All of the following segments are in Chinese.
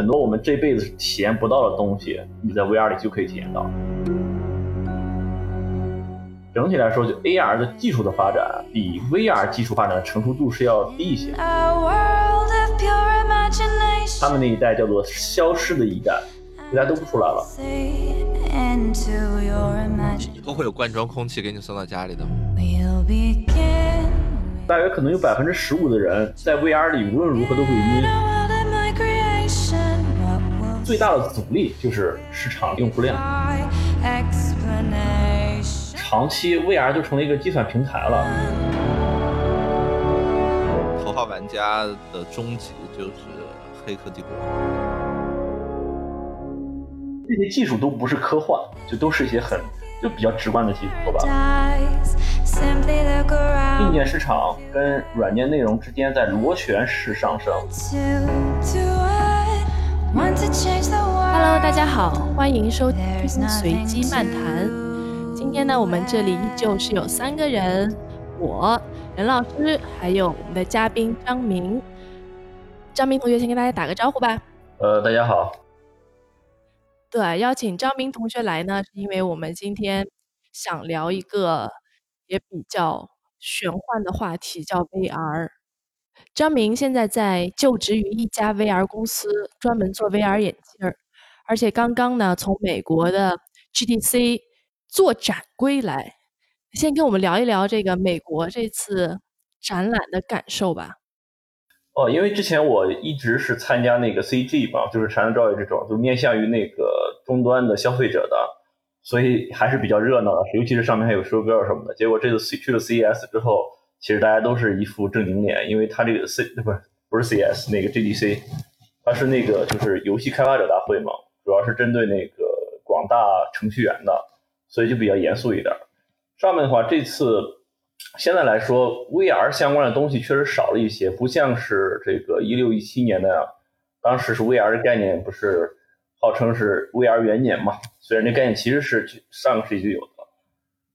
很多我们这辈子体验不到的东西，你在 VR 里就可以体验到。整体来说，就 AR 的技术的发展比 VR 技术发展的成熟度是要低一些。他们那一代叫做消失的一代，大家都不出来了。以后会有罐装空气给你送到家里的吗？大约可能有百分之十五的人在 VR 里无论如何都会晕。最大的阻力就是市场用户量。长期 VR 就成了一个计算平台了。头号玩家的终极就是黑客帝国。这些技术都不是科幻，就都是一些很就比较直观的技术，说吧。硬件市场跟软件内容之间在螺旋式上升。Hello，大家好，欢迎收听随机漫谈。今天呢，我们这里依旧是有三个人，我任老师，还有我们的嘉宾张明。张明同学，先跟大家打个招呼吧。呃，大家好。对，邀请张明同学来呢，是因为我们今天想聊一个也比较玄幻的话题，叫 VR。张明现在在就职于一家 VR 公司，专门做 VR 眼镜儿，而且刚刚呢从美国的 GTC。做展归来，先跟我们聊一聊这个美国这次展览的感受吧。哦，因为之前我一直是参加那个 CG 嘛，就是产能照易这种，就面向于那个终端的消费者的，所以还是比较热闹的，尤其是上面还有手表什么的。结果这次去了 CES 之后，其实大家都是一副正经脸，因为他这个 C 不是不是 C S 那个 GDC，它是那个就是游戏开发者大会嘛，主要是针对那个广大程序员的。所以就比较严肃一点。上面的话，这次现在来说，VR 相关的东西确实少了一些，不像是这个一六一七年那样。当时是 VR 的概念，不是号称是 VR 元年嘛？虽然这概念其实是上个世纪就有的。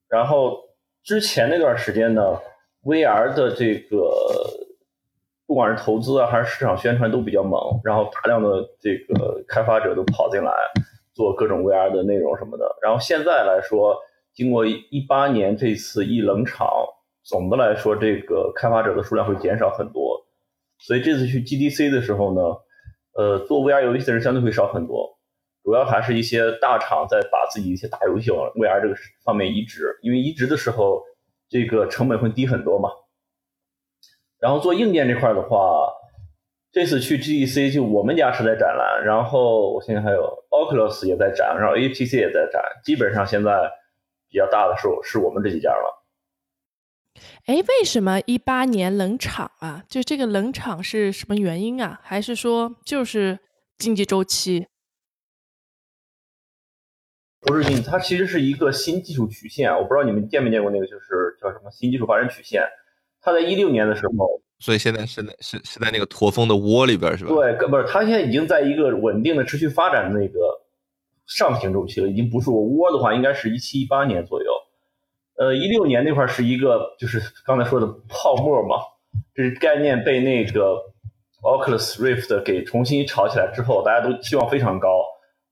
然后之前那段时间呢，VR 的这个不管是投资啊，还是市场宣传都比较猛，然后大量的这个开发者都跑进来。做各种 VR 的内容什么的，然后现在来说，经过一八年这次一冷场，总的来说，这个开发者的数量会减少很多。所以这次去 GDC 的时候呢，呃，做 VR 游戏的人相对会少很多，主要还是一些大厂在把自己一些大游戏往 VR 这个方面移植，因为移植的时候这个成本会低很多嘛。然后做硬件这块的话。这次去 GEC 就我们家是在展览，然后我现在还有 Oculus 也在展，然后 HTC 也在展，基本上现在比较大的是是我们这几家了。哎，为什么一八年冷场啊？就这个冷场是什么原因啊？还是说就是经济周期？不是它其实是一个新技术曲线。我不知道你们见没见过那个，就是叫什么新技术发展曲线。它在一六年的时候。所以现在是在是是在那个驼峰的窝里边是吧？对，不是，它现在已经在一个稳定的持续发展的那个上行周期了，已经不是我窝的话，应该是一七一八年左右。呃，一六年那块是一个就是刚才说的泡沫嘛，这是概念被那个 Oculus Rift 给重新炒起来之后，大家都期望非常高，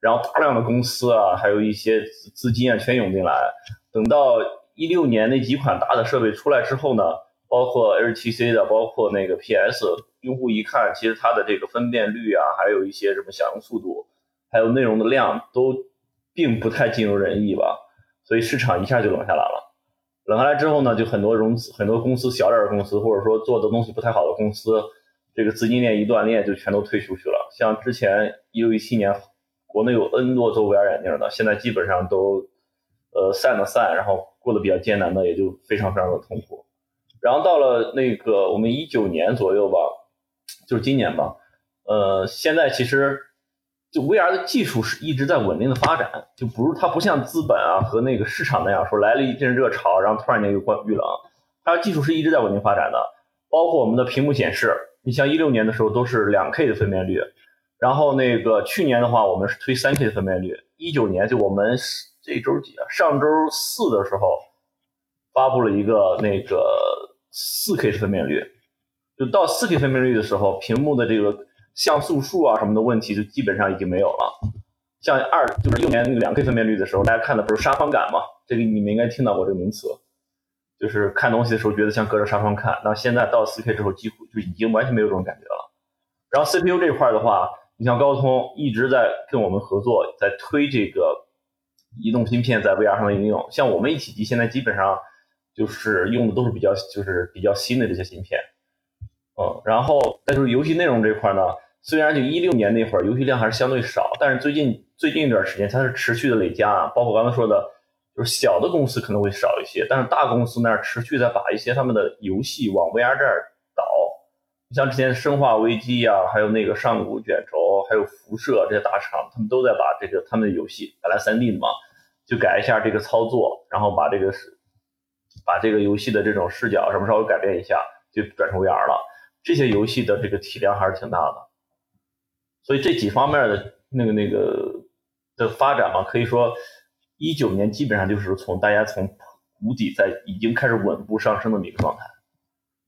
然后大量的公司啊，还有一些资资金啊全涌进来。等到一六年那几款大的设备出来之后呢？包括 HTC 的，包括那个 PS，用户一看，其实它的这个分辨率啊，还有一些什么响应速度，还有内容的量，都并不太尽如人意吧。所以市场一下就冷下来了。冷下来之后呢，就很多融资，很多公司小点的公司，或者说做的东西不太好的公司，这个资金链一断裂，就全都退出去了。像之前一六一七年，国内有 N 多做 VR 眼镜的，现在基本上都呃散了散，然后过得比较艰难的，也就非常非常的痛苦。然后到了那个我们一九年左右吧，就是今年吧，呃，现在其实就 VR 的技术是一直在稳定的发展，就不是它不像资本啊和那个市场那样说来了一阵热潮，然后突然间又关遇冷，它的技术是一直在稳定发展的。包括我们的屏幕显示，你像一六年的时候都是两 K 的分辨率，然后那个去年的话我们是推三 K 分辨率，一九年就我们这周几啊？上周四的时候发布了一个那个。四 K 分辨率，就到四 K 分辨率的时候，屏幕的这个像素数啊什么的问题就基本上已经没有了。像二就是六年那个两 K 分辨率的时候，大家看的不是沙方感嘛？这个你们应该听到过这个名词，就是看东西的时候觉得像隔着纱窗看。那现在到四 K 之后，几乎就已经完全没有这种感觉了。然后 CPU 这块的话，你像高通一直在跟我们合作，在推这个移动芯片在 VR 上的应用。像我们一体机现在基本上就是用的都是比较就是比较新的这些芯片。嗯，然后再就是游戏内容这块呢，虽然就一六年那会儿游戏量还是相对少，但是最近最近一段时间它是持续的累加，包括刚才说的，就是小的公司可能会少一些，但是大公司那儿持续在把一些他们的游戏往 VR 这儿导。你像之前《生化危机》呀，还有那个上古卷轴，还有辐射这些大厂，他们都在把这个他们的游戏本来三 D 的嘛，就改一下这个操作，然后把这个是把这个游戏的这种视角什么稍微改变一下，就转成 VR 了。这些游戏的这个体量还是挺大的，所以这几方面的那个那个的发展嘛，可以说一九年基本上就是从大家从谷底在已经开始稳步上升的一个状态。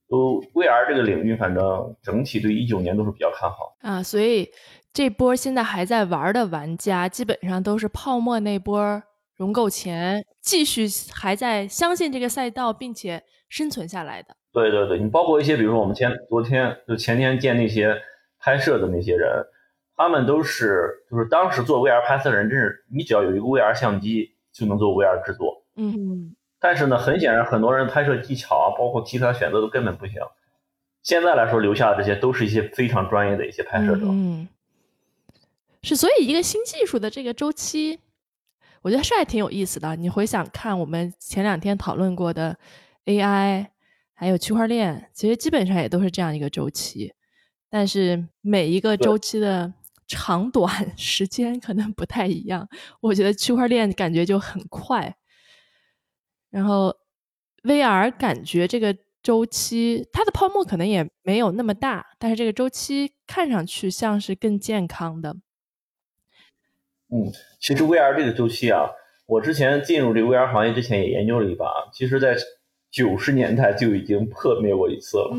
都 VR 这个领域，反正整体对一九年都是比较看好啊。所以这波现在还在玩的玩家，基本上都是泡沫那波融够前，继续还在相信这个赛道，并且生存下来的。对对对，你包括一些，比如说我们前昨天就前天见那些拍摄的那些人，他们都是就是当时做 VR 拍摄的人，真是你只要有一个 VR 相机就能做 VR 制作。嗯，但是呢，很显然很多人拍摄技巧啊，包括题材选择都根本不行。现在来说，留下的这些都是一些非常专业的一些拍摄者。嗯，是，所以一个新技术的这个周期，我觉得是还挺有意思的。你回想看我们前两天讨论过的 AI。还有区块链，其实基本上也都是这样一个周期，但是每一个周期的长短 时间可能不太一样。我觉得区块链感觉就很快，然后 VR 感觉这个周期它的泡沫可能也没有那么大，但是这个周期看上去像是更健康的。嗯，其实 VR 这个周期啊，我之前进入这个 VR 行业之前也研究了一把，其实，在。九十年代就已经破灭过一次了。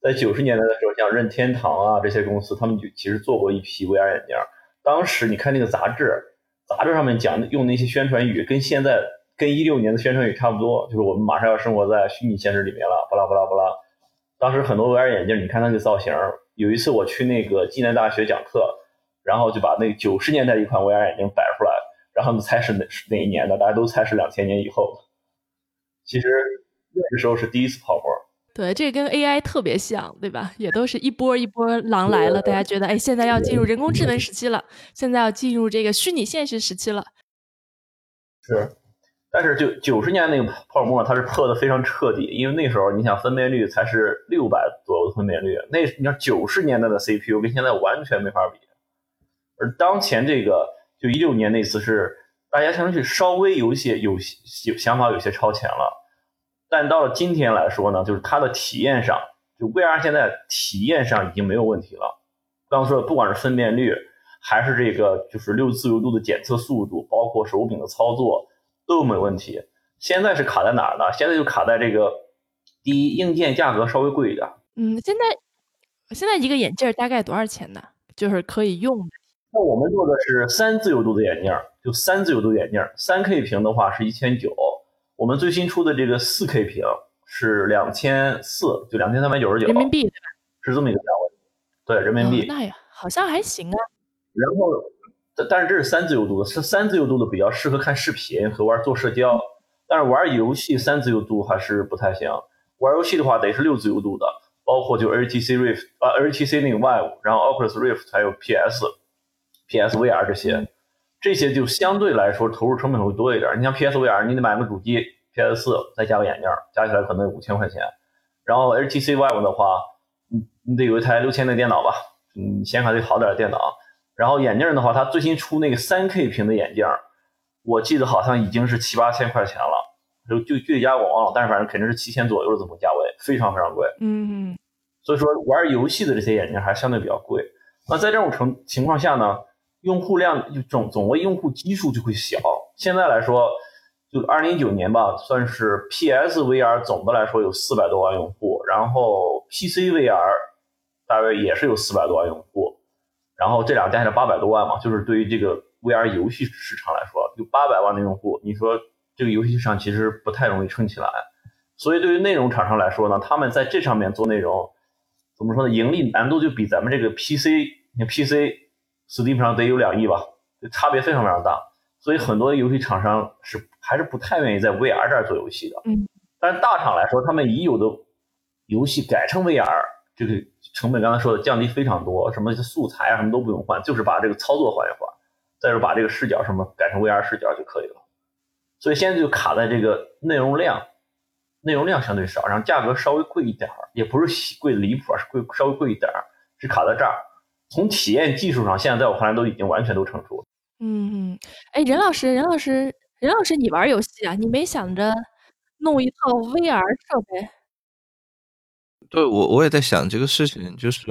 在九十年代的时候，像任天堂啊这些公司，他们就其实做过一批 VR 眼镜。当时你看那个杂志，杂志上面讲的用那些宣传语，跟现在跟一六年的宣传语差不多，就是我们马上要生活在虚拟现实里面了，巴拉巴拉巴拉。当时很多 VR 眼镜，你看那个造型。有一次我去那个暨南大学讲课，然后就把那九十年代一款 VR 眼镜摆出来，然后猜是哪是哪一年的，大家都猜是两千年以后的。其实。那个时候是第一次泡沫，对，这个跟 AI 特别像，对吧？也都是一波一波狼来了，大家觉得，哎，现在要进入人工智能时期了，现在要进入这个虚拟现实时期了。是，但是就九十年那个泡沫，它是破的非常彻底，因为那时候你想分辨率才是六百左右的分辨率，那你看九十年代的 CPU 跟现在完全没法比，而当前这个就一六年那次是大家相当于稍微有些有有想法有些超前了。但到了今天来说呢，就是它的体验上，就 VR 现在体验上已经没有问题了。刚刚说的，不管是分辨率，还是这个就是六自由度的检测速度，包括手柄的操作都没问题。现在是卡在哪儿呢？现在就卡在这个第一，硬件价格稍微贵一点。嗯，现在现在一个眼镜大概多少钱呢？就是可以用的。那我们做的是三自由度的眼镜，就三自由度眼镜，三 K 屏的话是一千九。我们最新出的这个四 K 屏是两千四，就两千三百九十九人民币？是这么一个价位，对人民币。那呀，好像还行啊。然后，但但是这是三自由度的，是三自由度的比较适合看视频和玩做社交，但是玩游戏三自由度还是不太行。玩游戏的话得是六自由度的，包括就 HTC Rift 啊，HTC 那个 Vive，然后 Oculus Rift 还有 PS、PSVR 这些。这些就相对来说投入成本会多一点。你像 PSVR，你得买个主机，PS 四再加个眼镜，加起来可能五千块钱。然后 HTC Vive 的话，你你得有一台六千的电脑吧，嗯，显卡得好点的电脑。然后眼镜的话，它最新出那个三 K 屏的眼镜，我记得好像已经是七八千块钱了，就就具体价我忘了，但是反正肯定是七千左右的这么价位，非常非常贵。嗯，所以说玩游戏的这些眼镜还相对比较贵。那在这种情情况下呢？用户量就总总为用户基数就会小。现在来说，就二零一九年吧，算是 PSVR 总的来说有四百多万用户，然后 PCVR 大约也是有四百多万用户。然后这两加起来八百多万嘛，就是对于这个 VR 游戏市场来说，有八百万的用户，你说这个游戏市场其实不太容易撑起来。所以对于内容厂商来说呢，他们在这上面做内容，怎么说呢？盈利难度就比咱们这个 PC，你 PC Steam 上得有两亿吧，差别非常非常大。所以很多游戏厂商是还是不太愿意在 VR 这儿做游戏的。嗯。但是大厂来说，他们已有的游戏改成 VR，这个成本刚才说的降低非常多，什么素材啊什么都不用换，就是把这个操作换一换，再是把这个视角什么改成 VR 视角就可以了。所以现在就卡在这个内容量。内容量相对少，然后价格稍微贵一点儿，也不是贵的离谱，是贵稍微贵一点儿，是卡在这儿。从体验技术上，现在在我看来都已经完全都成熟了。嗯嗯，哎，任老师，任老师，任老师，你玩游戏啊？你没想着弄一套 VR 设备？对我，我也在想这个事情，就是，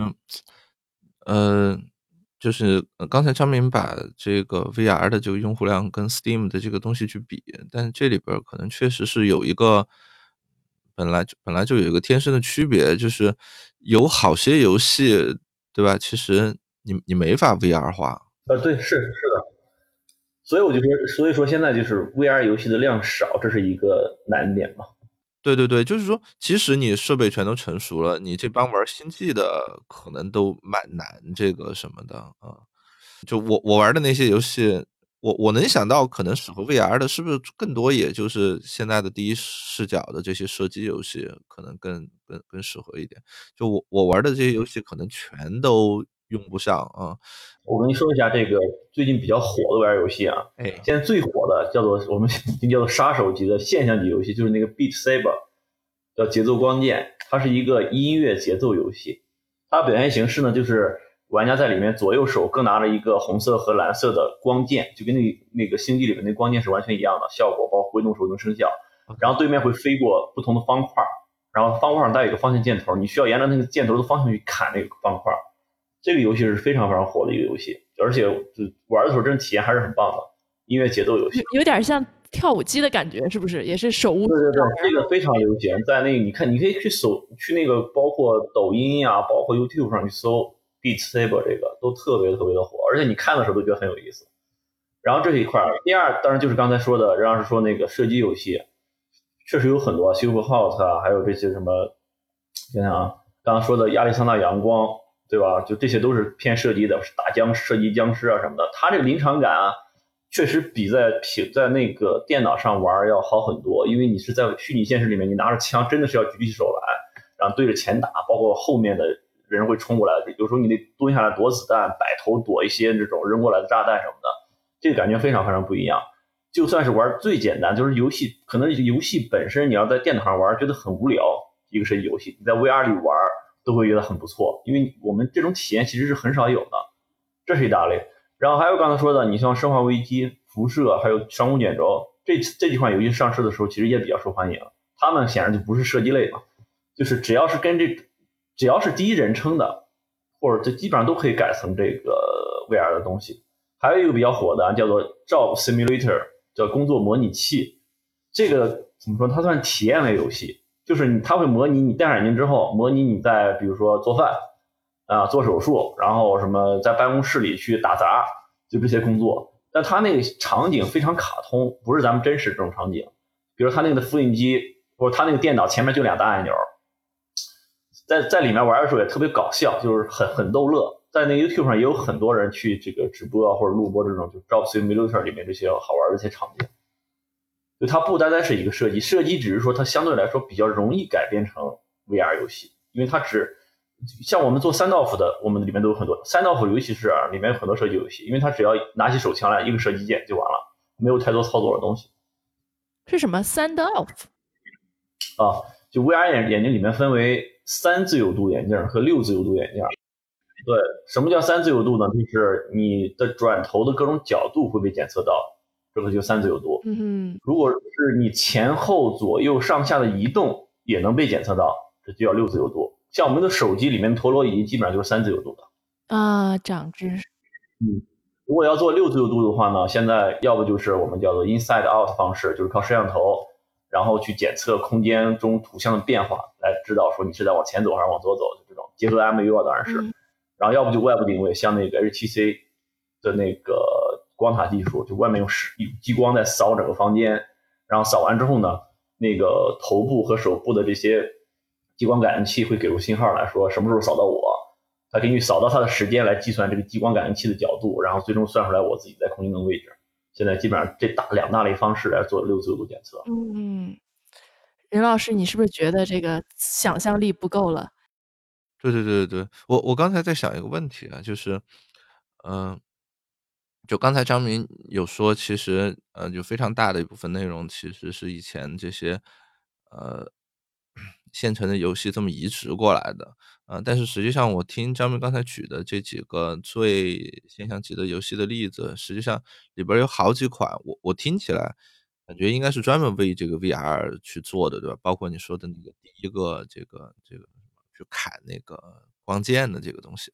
呃，就是刚才张明把这个 VR 的这个用户量跟 Steam 的这个东西去比，但这里边可能确实是有一个。本来就本来就有一个天生的区别，就是有好些游戏，对吧？其实你你没法 VR 化。呃，对，是是的。所以我就说，所以说现在就是 VR 游戏的量少，这是一个难点嘛。对对对，就是说，即使你设备全都成熟了，你这帮玩星际的可能都蛮难这个什么的啊。就我我玩的那些游戏。我我能想到可能适合 VR 的，是不是更多也就是现在的第一视角的这些射击游戏，可能更更更适合一点。就我我玩的这些游戏，可能全都用不上啊。我跟你说一下这个最近比较火的 VR 游戏啊，哎，现在最火的叫做我们叫做杀手级的现象级游戏，就是那个 Beat Saber，叫节奏光剑，它是一个音乐节奏游戏。它表现形式呢就是。玩家在里面左右手各拿着一个红色和蓝色的光剑，就跟那那个星际里面那光剑是完全一样的效果，包括挥动手能生效。然后对面会飞过不同的方块，然后方块上带有一个方向箭头，你需要沿着那个箭头的方向去砍那个方块。这个游戏是非常非常火的一个游戏，而且就玩的时候真的体验还是很棒的。音乐节奏游戏有点像跳舞机的感觉，是不是？也是手舞。对对对，这个非常流行，在那个你看，你可以去搜去那个包括抖音呀，包括 YouTube 上去搜。Beat Saber 这个都特别特别的火，而且你看的时候都觉得很有意思。然后这是一块儿，第二当然就是刚才说的，任老师说那个射击游戏，确实有很多，Superhot 啊，还有这些什么，想想啊，刚刚说的亚利桑那阳光，对吧？就这些都是偏射击的，打僵射击僵尸啊什么的。它这个临场感啊，确实比在平在那个电脑上玩要好很多，因为你是在虚拟现实里面，你拿着枪真的是要举起手来，然后对着前打，包括后面的。人会冲过来，有时候你得蹲下来躲子弹，摆头躲一些这种扔过来的炸弹什么的，这个感觉非常非常不一样。就算是玩最简单，就是游戏，可能游戏本身你要在电脑上玩觉得很无聊，一个射击游戏，你在 VR 里玩都会觉得很不错，因为我们这种体验其实是很少有的。这是一大类。然后还有刚才说的，你像《生化危机》、辐射，还有《上空卷轴》这这几款游戏上市的时候，其实也比较受欢迎。他们显然就不是射击类嘛，就是只要是跟这。只要是第一人称的，或者这基本上都可以改成这个 VR 的东西。还有一个比较火的叫做 Job Simulator，叫工作模拟器。这个怎么说？它算体验类游戏，就是你它会模拟你戴上眼镜之后，模拟你在比如说做饭啊、做手术，然后什么在办公室里去打杂，就这些工作。但它那个场景非常卡通，不是咱们真实这种场景。比如它那个复印机，或者它那个电脑前面就两大按钮。在在里面玩的时候也特别搞笑，就是很很逗乐。在那 YouTube 上也有很多人去这个直播或者录播这种，就 Job Simulator 里面这些好玩的一些场景。就它不单单是一个射击，射击只是说它相对来说比较容易改编成 VR 游戏，因为它只像我们做三道斧的，我们里面都有很多三道斧，尤其是里面有很多射击游戏，因为它只要拿起手枪来，一个射击键就完了，没有太多操作的东西。是什么三道斧？啊，就 VR 眼眼镜里面分为。三自由度眼镜和六自由度眼镜，对，什么叫三自由度呢？就是你的转头的各种角度会被检测到，这个就三自由度。嗯，如果是你前后左右上下的移动也能被检测到，这就叫六自由度。像我们的手机里面陀螺仪基本上就是三自由度的。啊，长知识。嗯，如果要做六自由度的话呢，现在要不就是我们叫做 inside out 方式，就是靠摄像头。然后去检测空间中图像的变化，来知道说你是在往前走还是往左走，就这种结合 MU 啊，当然是。然然后要不就外部定位，像那个 HTC 的那个光塔技术，就外面用激光在扫整个房间，然后扫完之后呢，那个头部和手部的这些激光感应器会给出信号来说什么时候扫到我，它根据扫到它的时间来计算这个激光感应器的角度，然后最终算出来我自己在空间的位置。现在基本上这大两大类方式来做六自由度检测。嗯，任老师，你是不是觉得这个想象力不够了？对对对对对，我我刚才在想一个问题啊，就是，嗯，就刚才张明有说，其实呃，有非常大的一部分内容其实是以前这些呃现成的游戏这么移植过来的。啊，但是实际上，我听张明刚才举的这几个最现象级的游戏的例子，实际上里边有好几款，我我听起来感觉应该是专门为这个 VR 去做的，对吧？包括你说的那个第一个这个这个去砍那个光剑的这个东西。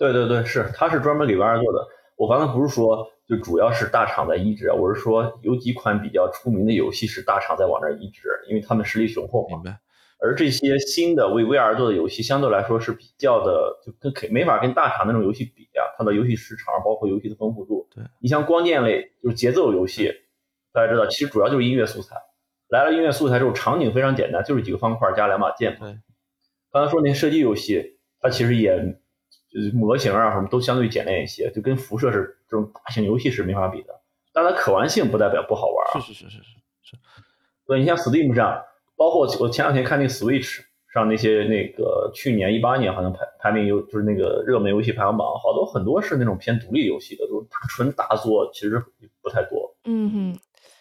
对对对，是，它是专门给 VR 做的。我刚才不是说就主要是大厂在移植，我是说有几款比较出名的游戏是大厂在往那移植，因为他们实力雄厚。明白。而这些新的为 VR 做的游戏，相对来说是比较的，就跟可没法跟大厂那种游戏比啊。它的游戏时长，包括游戏的丰富度。对你像光剑类，就是节奏游戏，大家知道，其实主要就是音乐素材。来了音乐素材之后，场景非常简单，就是几个方块加两把剑。对，刚才说那些射击游戏，它其实也就是模型啊什么都相对简练一些，就跟辐射是这种大型游戏是没法比的。但它可玩性不代表不好玩啊。是是是是是是。对，你像 Steam 上。包括我前两天看那个 Switch 上那些那个去年一八年好像排排名游就是那个热门游戏排行榜，好多很多是那种偏独立游戏的，都纯大作，其实不太多。嗯哼，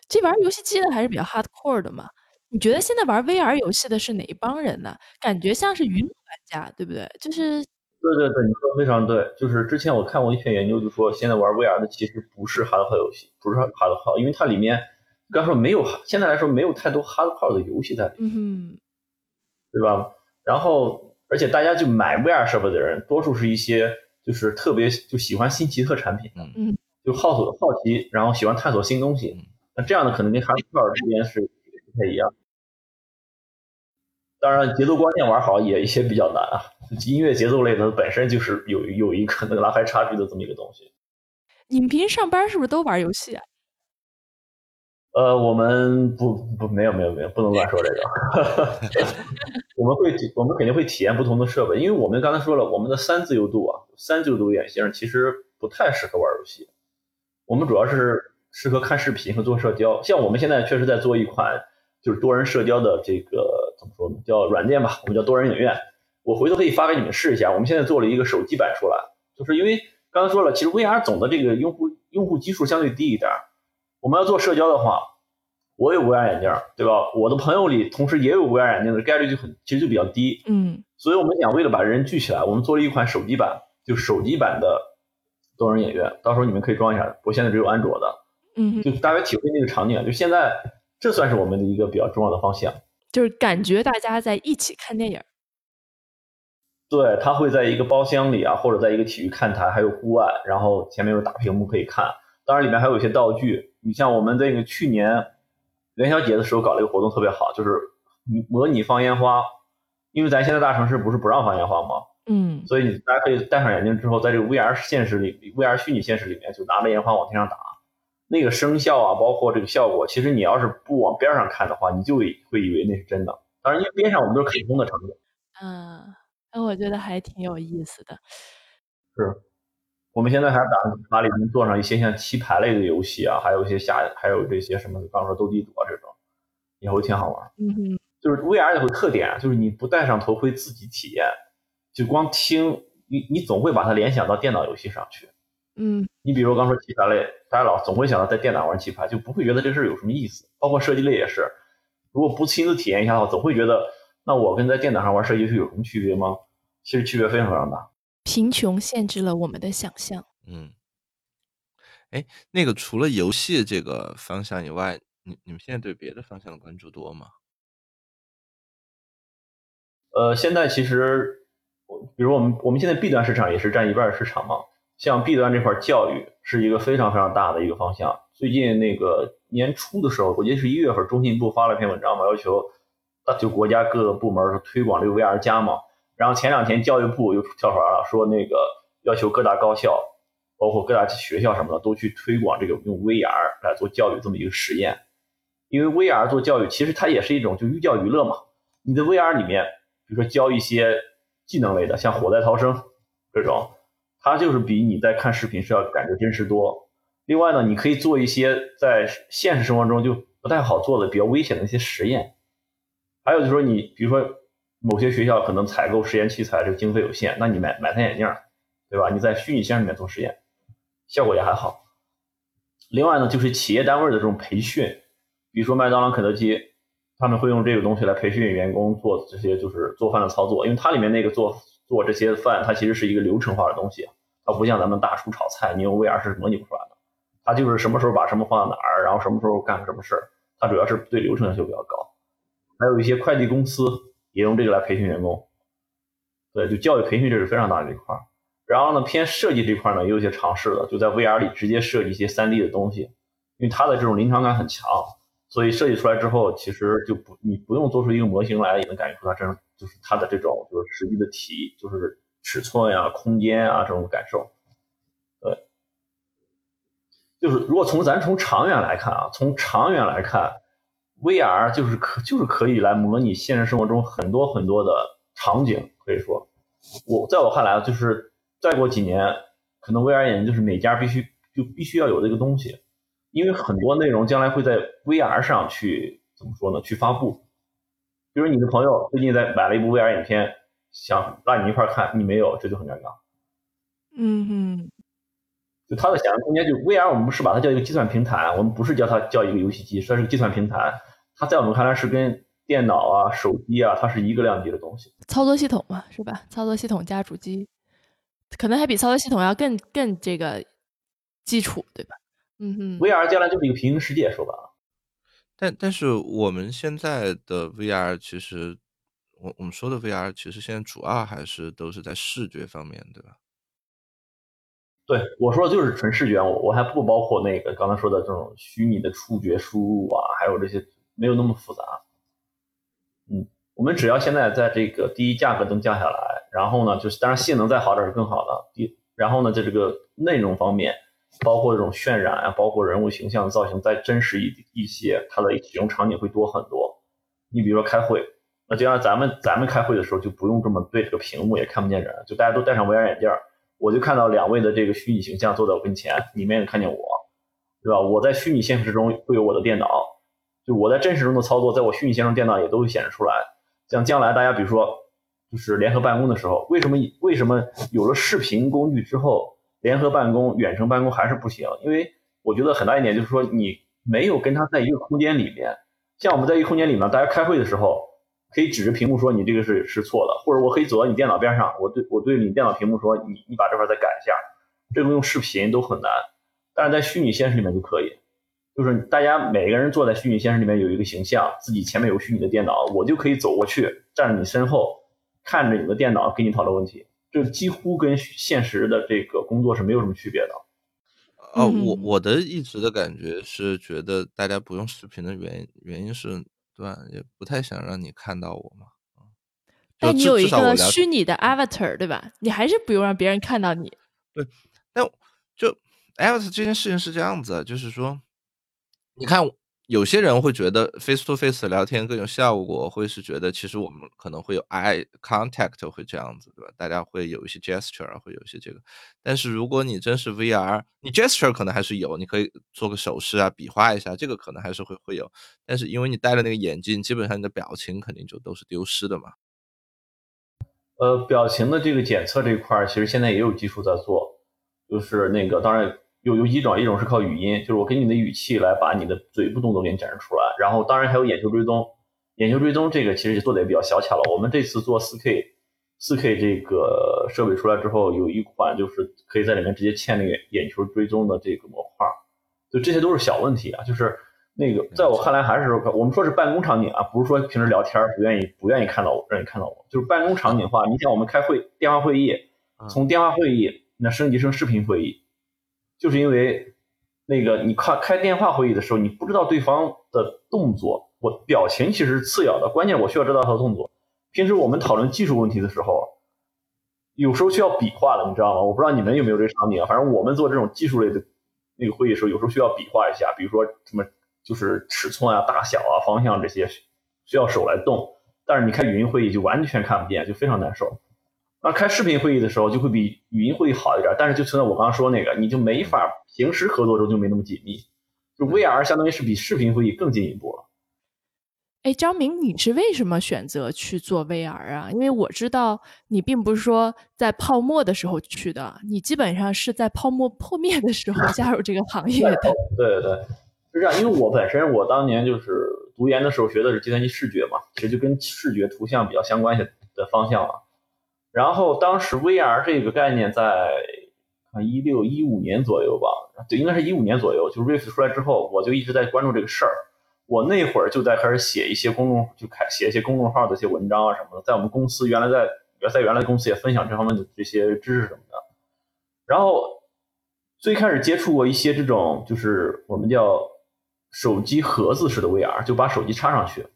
这玩游戏机的还是比较 hardcore 的嘛？你觉得现在玩 VR 游戏的是哪一帮人呢？感觉像是云玩家，对不对？就是对对对，你说的非常对。就是之前我看过一篇研究，就说现在玩 VR 的其实不是 hardcore 游戏，不是 hardcore，因为它里面。刚说没有，现在来说没有太多 hardcore 的游戏在里面，对吧？然后，而且大家就买 VR 设备的人，多数是一些就是特别就喜欢新奇特产品的，嗯，就好所好奇，然后喜欢探索新东西。那这样的可能跟 hardcore 之间是不太一样。当然，节奏光剑玩好也也比较难啊。音乐节奏类的本身就是有有一个那个拉开差距的这么一个东西。你们平时上班是不是都玩游戏啊？呃，我们不不没有没有没有，不能乱说这个。我们会我们肯定会体验不同的设备，因为我们刚才说了，我们的三自由度啊，三自由度眼镜其实不太适合玩游戏。我们主要是适合看视频和做社交。像我们现在确实在做一款就是多人社交的这个怎么说呢？叫软件吧，我们叫多人影院。我回头可以发给你们试一下。我们现在做了一个手机版出来，就是因为刚才说了，其实 VR 总的这个用户用户基数相对低一点。我们要做社交的话，我有 VR 眼镜，对吧？我的朋友里同时也有 VR 眼镜的概率就很，其实就比较低。嗯，所以我们想为了把人聚起来，我们做了一款手机版，就手机版的多人影院。到时候你们可以装一下，我现在只有安卓的。嗯，就大概体会那个场景。就现在，这算是我们的一个比较重要的方向，就是感觉大家在一起看电影。对他会在一个包厢里啊，或者在一个体育看台，还有户外，然后前面有大屏幕可以看。当然里面还有一些道具。你像我们这个去年元宵节的时候搞了一个活动，特别好，就是模拟放烟花。因为咱现在大城市不是不让放烟花吗？嗯，所以你大家可以戴上眼镜之后，在这个 VR 现实里，VR 虚拟现实里面，就拿着烟花往天上打，那个声效啊，包括这个效果，其实你要是不往边上看的话，你就会以为那是真的。当然，因为边上我们都是卡通的场景。嗯，那我觉得还挺有意思的。是。我们现在还打把里面做上一些像棋牌类的游戏啊，还有一些下，还有这些什么，刚说斗地主啊这种，也会挺好玩。嗯哼，就是 VR 有个特点，就是你不戴上头盔自己体验，就光听，你你总会把它联想到电脑游戏上去。嗯，你比如刚说棋牌类，大家老总会想到在电脑玩棋牌，就不会觉得这事儿有什么意思。包括射击类也是，如果不亲自体验一下的话，总会觉得那我跟在电脑上玩射击游戏有什么区别吗？其实区别非常非常大。贫穷限制了我们的想象。嗯，哎，那个除了游戏这个方向以外，你你们现在对别的方向的关注多吗？呃，现在其实，比如我们我们现在 B 端市场也是占一半市场嘛。像 B 端这块教育是一个非常非常大的一个方向。最近那个年初的时候，我记得是一月份，中信部发了一篇文章嘛，要求啊就国家各个部门推广这个 VR 加嘛。然后前两天教育部又跳出来了，说那个要求各大高校，包括各大学校什么的，都去推广这个用 VR 来做教育这么一个实验。因为 VR 做教育，其实它也是一种就寓教于乐嘛。你的 VR 里面，比如说教一些技能类的，像火灾逃生这种，它就是比你在看视频是要感觉真实多。另外呢，你可以做一些在现实生活中就不太好做的、比较危险的一些实验。还有就是说，你比如说某些学校可能采购实验器材这个经费有限，那你买买台眼镜，对吧？你在虚拟现实里面做实验，效果也还好。另外呢，就是企业单位的这种培训，比如说麦当劳、肯德基，他们会用这个东西来培训员工做这些就是做饭的操作，因为它里面那个做做这些饭，它其实是一个流程化的东西，它不像咱们大厨炒菜，你用 VR 是模拟不出来的。它就是什么时候把什么放到哪儿，然后什么时候干什么事儿，它主要是对流程要求比较高。还有一些快递公司也用这个来培训员工，对，就教育培训这是非常大的一块。然后呢，偏设计这块呢也有些尝试的，就在 VR 里直接设计一些 3D 的东西，因为它的这种临场感很强，所以设计出来之后，其实就不你不用做出一个模型来，也能感觉出它真就是它的这种就是实际的体，就是尺寸呀、空间啊这种感受。对，就是如果从咱从长远来看啊，从长远来看，VR 就是可就是可以来模拟现实生活中很多很多的场景，可以说，我在我看来就是再过几年，可能 VR 眼镜就是每家必须就必须要有这个东西，因为很多内容将来会在 VR 上去怎么说呢？去发布。比如你的朋友最近在买了一部 VR 影片，想拉你一块看，你没有，这就很尴尬。嗯哼，就它的想象空间，就 VR 我们不是把它叫一个计算平台，我们不是叫它叫一个游戏机，它是个计算平台。它在我们看来是跟电脑啊、手机啊，它是一个量级的东西。操作系统嘛，是吧？操作系统加主机，可能还比操作系统要更更这个基础，对吧？嗯哼，VR 将来就是一个平行世界，说白了。但但是我们现在的 VR 其实，我我们说的 VR 其实现在主要还是都是在视觉方面，对吧？对我说的就是纯视觉，我我还不包括那个刚才说的这种虚拟的触觉输入啊，还有这些没有那么复杂。嗯，我们只要现在在这个第一价格能降下来，然后呢，就是当然性能再好点是更好的。第然后呢，在这个内容方面，包括这种渲染啊，包括人物形象造型再真实一一些，它的使用场景会多很多。你比如说开会，那就像咱们咱们开会的时候就不用这么对着个屏幕，也看不见人，就大家都戴上 VR 眼镜。我就看到两位的这个虚拟形象坐在我跟前，你们也看见我，对吧？我在虚拟现实中会有我的电脑，就我在真实中的操作，在我虚拟现实电脑也都会显示出来。像将来大家比如说就是联合办公的时候，为什么为什么有了视频工具之后，联合办公、远程办公还是不行？因为我觉得很大一点就是说你没有跟他在一个空间里面，像我们在一个空间里面，大家开会的时候。可以指着屏幕说你这个是是错的，或者我可以走到你电脑边上，我对我对你电脑屏幕说你你把这块再改一下，这个用视频都很难，但是在虚拟现实里面就可以，就是大家每个人坐在虚拟现实里面有一个形象，自己前面有虚拟的电脑，我就可以走过去站在你身后，看着你的电脑跟你讨论问题，这几乎跟现实的这个工作是没有什么区别的。啊，我嗯我的一直的感觉是觉得大家不用视频的原因原因是。对吧？也不太想让你看到我嘛。但你有一个虚拟的 avatar，对吧？你还是不用让别人看到你。对，但就 avatar 这件事情是这样子，就是说，你看有些人会觉得 face to face 聊天更有效果，会是觉得其实我们可能会有 eye contact 会这样子，对吧？大家会有一些 gesture，会有一些这个。但是如果你真是 VR，你 gesture 可能还是有，你可以做个手势啊，比划一下，这个可能还是会会有。但是因为你戴了那个眼镜，基本上你的表情肯定就都是丢失的嘛。呃，表情的这个检测这一块儿，其实现在也有技术在做，就是那个当然有有几种，一种是靠语音，就是我给你的语气来把你的嘴部动作给你展示出来，然后当然还有眼球追踪，眼球追踪这个其实做的也比较小巧了。我们这次做 4K 4K 这个设备出来之后，有一款就是可以在里面直接嵌那个眼球追踪的这个模块，就这些都是小问题啊，就是。那个，在我看来还是我们说是办公场景啊，不是说平时聊天不愿意不愿意看到我，让你看到我，就是办公场景的话，你像我们开会电话会议，从电话会议那升级成视频会议，就是因为那个你开开电话会议的时候，你不知道对方的动作，我表情其实是次要的，关键我需要知道他的动作。平时我们讨论技术问题的时候，有时候需要比划的，你知道吗？我不知道你们有没有这个场景啊，反正我们做这种技术类的那个会议的时候，有时候需要比划一下，比如说什么就是尺寸啊、大小啊、方向这些需要手来动，但是你开语音会议就完全看不见，就非常难受。那开视频会议的时候就会比语音会议好一点，但是就存在我刚刚说那个，你就没法平时合作中就没那么紧密，就 VR 相当于是比视频会议更进一步了。哎，张明，你是为什么选择去做 VR 啊？因为我知道你并不是说在泡沫的时候去的，你基本上是在泡沫破灭的时候加入这个行业的。对对对，是这样。因为我本身我当年就是读研的时候学的是计算机视觉嘛，其实就跟视觉图像比较相关的的方向嘛。然后当时 VR 这个概念在一六一五年左右吧，对，应该是一五年左右，就 Rift 出来之后，我就一直在关注这个事儿。我那会儿就在开始写一些公众，就开写一些公众号的一些文章啊什么的，在我们公司原来在原在原来公司也分享这方面的这些知识什么的。然后最开始接触过一些这种，就是我们叫手机盒子式的 VR，就把手机插上去。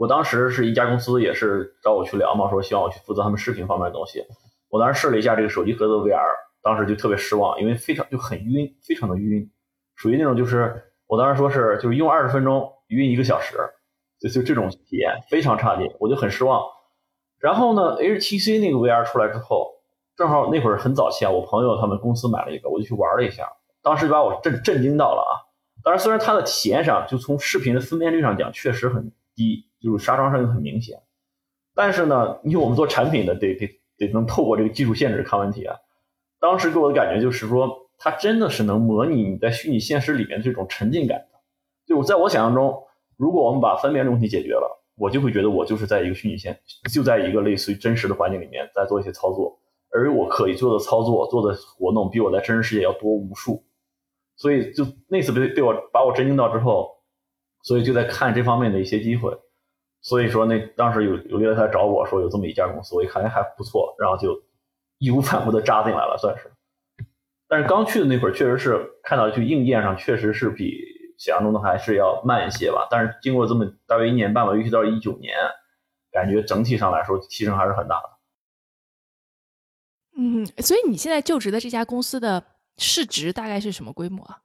我当时是一家公司也是找我去聊嘛，说希望我去负责他们视频方面的东西。我当时试了一下这个手机盒子 VR，当时就特别失望，因为非常就很晕，非常的晕，属于那种就是。我当时说是就是用二十分钟晕一个小时，就就这种体验非常差劲，我就很失望。然后呢，HTC 那个 VR 出来之后，正好那会儿很早期啊，我朋友他们公司买了一个，我就去玩了一下，当时就把我震震惊到了啊！当然，虽然它的体验上就从视频的分辨率上讲确实很低，就是杀伤性很明显，但是呢，你我们做产品的得得得能透过这个技术限制看问题啊。当时给我的感觉就是说。它真的是能模拟你在虚拟现实里面这种沉浸感的。就在我想象中，如果我们把分辨率问题解决了，我就会觉得我就是在一个虚拟现，就在一个类似于真实的环境里面在做一些操作，而我可以做的操作、做的活动比我在真实世界要多无数。所以就那次被被我把我震惊到之后，所以就在看这方面的一些机会。所以说那当时有有猎头来找我说有这么一家公司，我一看哎还不错，然后就义无反顾的扎进来了，算是。但是刚去的那会儿，确实是看到就硬件上确实是比想象中的还是要慢一些吧。但是经过这么大约一年半吧，尤其到一九年，感觉整体上来说提升还是很大的。嗯，所以你现在就职的这家公司的市值大概是什么规模啊？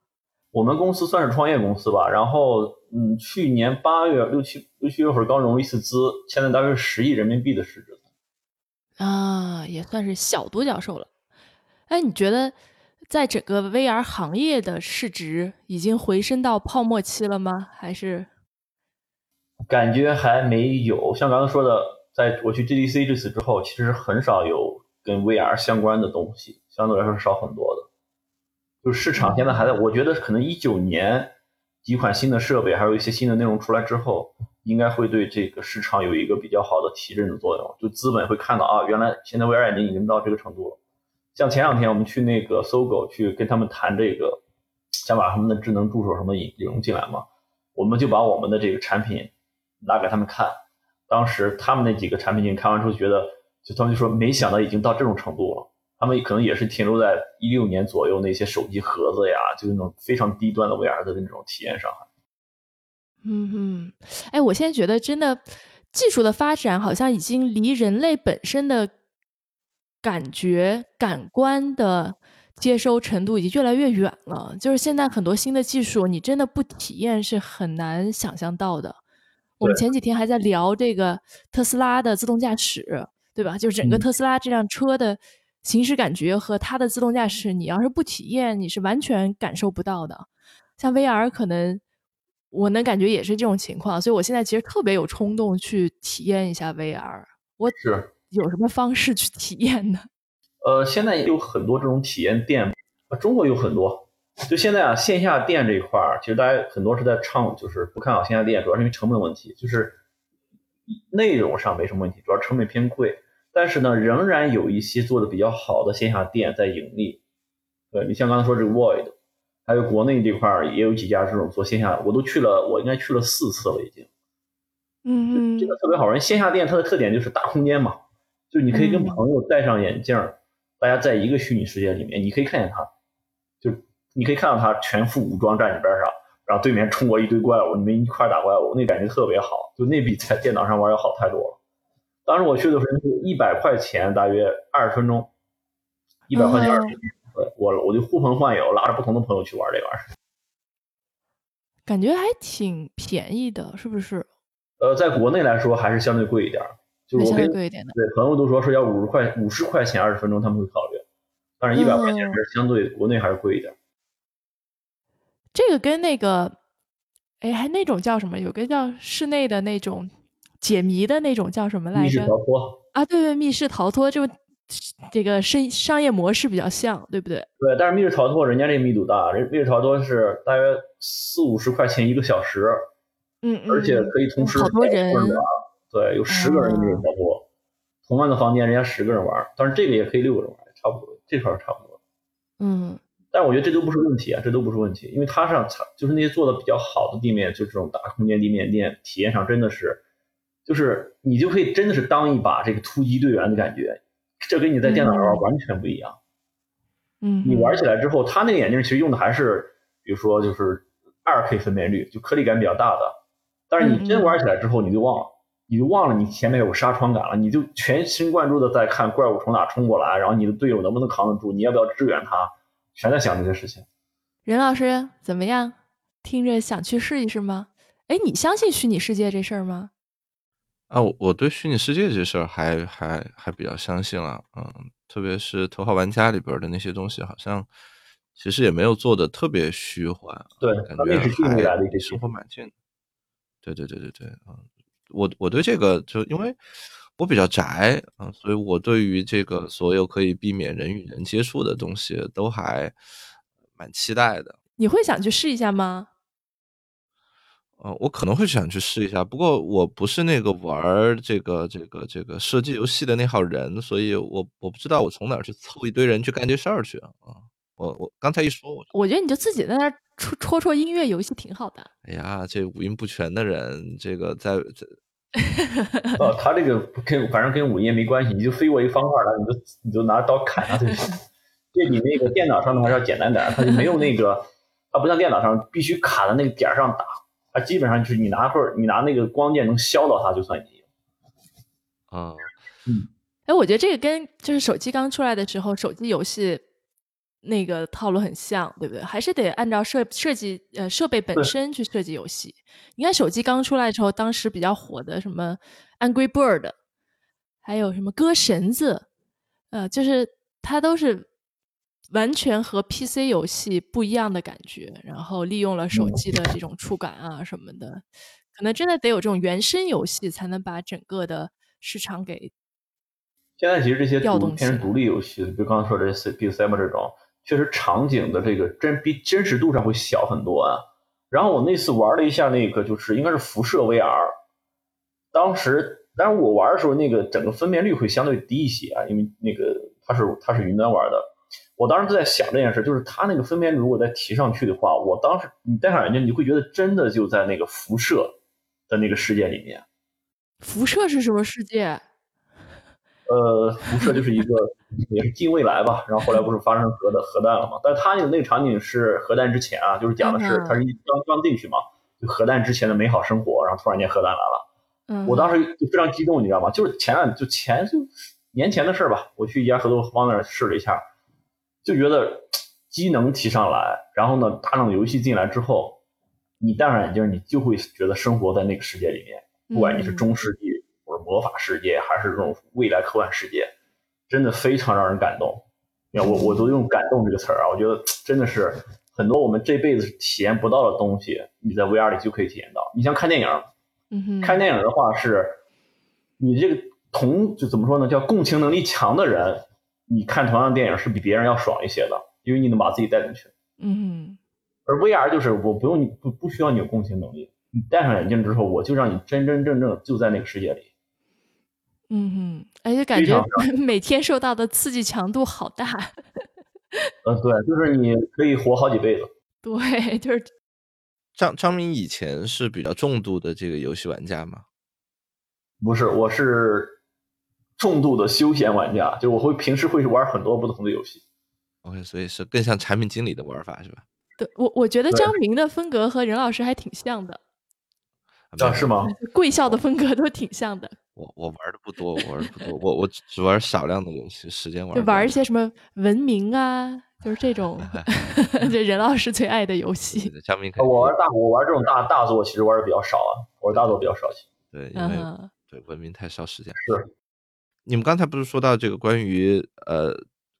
我们公司算是创业公司吧。然后，嗯，去年八月六七六七月份刚融了一次资，现在大约是十亿人民币的市值。啊，也算是小独角兽了。哎，你觉得？在整个 VR 行业的市值已经回升到泡沫期了吗？还是感觉还没有？像刚刚说的，在我去 GDC 这次之后，其实很少有跟 VR 相关的东西，相对来说是少很多的。就市场现在还在，我觉得可能一九年几款新的设备，还有一些新的内容出来之后，应该会对这个市场有一个比较好的提振的作用。就资本会看到啊，原来现在 VR 眼镜已经到这个程度了。像前两天我们去那个搜狗去跟他们谈这个，想把他们的智能助手什么引引入进来嘛，我们就把我们的这个产品拿给他们看。当时他们那几个产品经理看完之后觉得，就他们就说没想到已经到这种程度了。他们可能也是停留在一六年左右那些手机盒子呀，就那种非常低端的 VR 的那种体验上。嗯嗯，哎，我现在觉得真的技术的发展好像已经离人类本身的。感觉感官的接收程度已经越来越远了，就是现在很多新的技术，你真的不体验是很难想象到的。我们前几天还在聊这个特斯拉的自动驾驶，对吧？就是整个特斯拉这辆车的行驶感觉和它的自动驾驶，你要是不体验，你是完全感受不到的。像 VR，可能我能感觉也是这种情况，所以我现在其实特别有冲动去体验一下 VR。我是。有什么方式去体验呢？呃，现在有很多这种体验店，中国有很多。就现在啊，线下店这一块儿，其实大家很多是在唱，就是不看好线下店，主要是因为成本问题。就是内容上没什么问题，主要成本偏贵。但是呢，仍然有一些做的比较好的线下店在盈利。对你像刚才说这个 Void，还有国内这块儿也有几家这种做线下，我都去了，我应该去了四次了已经。嗯，这个特别好玩。线下店它的特点就是大空间嘛。就你可以跟朋友戴上眼镜大家在一个虚拟世界里面，你可以看见他，就你可以看到他全副武装站你边上，然后对面冲过一堆怪物，你们一块打怪物，那感觉特别好，就那比在电脑上玩要好太多了。当时我去的时候是一百块钱，大约二十分钟，一百块钱二十分钟。对我我就呼朋唤友，拉着不同的朋友去玩这个玩意儿。感觉还挺便宜的，是不是？呃，在国内来说还是相对贵一点，就是我相对贵一点的。对朋友都说是要五十块五十块钱二十分钟他们会考虑，但是一百块钱嗯是相对国内还是贵一点。这个跟那个，哎，还那种叫什么？有个叫室内的那种解谜的那种叫什么来着密室？逃脱，啊，对对，密室逃脱，就这个商商业模式比较像，对不对？对，但是密室逃脱人家这个密度大，人密室逃脱是大约四五十块钱一个小时，嗯嗯，而且可以同时好多人玩。对，有十个人的密室逃脱，同样的房间人家十个人玩，但是这个也可以六个人玩，差不多，这块儿差不多。嗯但我觉得这都不是问题啊，这都不是问题，因为它上它就是那些做的比较好的地面，就这种大空间地面店，体验上真的是，就是你就可以真的是当一把这个突击队员的感觉，这跟你在电脑上完全不一样。嗯，你玩起来之后，他那个眼镜其实用的还是，比如说就是二 K 分辨率，就颗粒感比较大的。但是你真玩起来之后，你就忘了，你就忘了你前面有纱窗感了，你就全神贯注的在看怪物从哪冲过来，然后你的队友能不能扛得住，你要不要支援他，全在想这些事情。任老师怎么样？听着想去试一试吗？哎，你相信虚拟世界这事儿吗？啊，我我对虚拟世界这事儿还还还比较相信了，嗯，特别是《头号玩家》里边的那些东西，好像其实也没有做的特别虚幻，对感觉还离生活蛮近的。对对对对对，嗯，我我对这个就因为我比较宅啊，所以我对于这个所有可以避免人与人接触的东西都还蛮期待的。你会想去试一下吗？呃，我可能会想去试一下，不过我不是那个玩这个这个这个射击游戏的那号人，所以我我不知道我从哪儿去凑一堆人去干这事儿去啊。我我刚才一说，我我觉得你就自己在那儿戳戳戳音乐游戏挺好的。哎呀，这五音不全的人，这个在这 哦，他这个跟反正跟五音没关系，你就飞过一方块来，你就你就拿刀砍他就行。这比那个电脑上的还是要简单点儿，它就没有那个，他不像电脑上必须卡在那个点儿上打，它基本上就是你拿会儿你拿那个光剑能削到它就算你赢。啊，哎，我觉得这个跟就是手机刚出来的时候，手机游戏那个套路很像，对不对？还是得按照设设计呃设备本身去设计游戏。你看手机刚出来的时候，当时比较火的什么 Angry Bird，还有什么割绳子，呃，就是它都是完全和 PC 游戏不一样的感觉，然后利用了手嗯机的这种触感啊什么的，可能真的得有这种原生游戏才能把整个的市场给现在其实这些独偏独立游戏，比如刚才说的这 C B C M 这种，确实场景的这个真比真实度上会小很多啊。然后我那次玩了一下那个，就是应该是辐射 VR，当时，但是我玩的时候，那个整个分辨率会相对低一些啊，因为那个它是它是云端玩的。我当时就在想这件事，就是它那个分辨率如果再提上去的话，我当时你戴上眼镜，你会觉得真的就在那个辐射的那个世界里面。辐射是什么世界？呃，辐射就是一个也是近未来吧，然后后来不是发生核的核弹了嘛？但是他那个那个场景是核弹之前啊，就是讲的是他是一刚刚进去嘛，就核弹之前的美好生活，然后突然间核弹来了，嗯，我当时就非常激动，你知道吗？就是前两就前就年前的事儿吧，我去一家合作方那儿试了一下，就觉得机能提上来，然后呢，大量的游戏进来之后，你戴上眼镜，你就会觉得生活在那个世界里面，不管你是嗯中世纪或者魔法世界，还是这种未来科幻世界，真的非常让人感动。你看，我我都用“感动”这个词儿啊，我觉得真的是很多我们这辈子体验不到的东西，你在 VR 里就可以体验到。你像看电影，嗯哼，看电影的话是，你这个同就怎么说呢，叫共情能力强的人，你看同样的电影是比别人要爽一些的，因为你能把自己带进去。嗯而 VR 就是我不用你不不需要你有共情能力，你戴上眼镜之后，我就让你真真正正就在那个世界里。嗯哼，而且感觉 每天受到的刺激强度好大。呃，对，就是你可以活好几辈子。对，就是张张明以前是比较重度的这个游戏玩家吗？不是，我是重度的休闲玩家，就我会平时会玩很多不同的游戏。OK，所以是更像产品经理的玩法是吧？对我我觉得张明的风格和任老师还挺像的，啊，是吗？贵校的风格都挺像的。我我玩的不多，我玩的不多，我我只玩少量的游戏，时间玩就玩一些什么文明啊，就是这种，就任老师最爱的游戏。张明，我玩大，我玩这种大大作，其实玩的比较少啊，我玩大作比较少。对，因为对文明太烧时间。是，你们刚才不是说到这个关于呃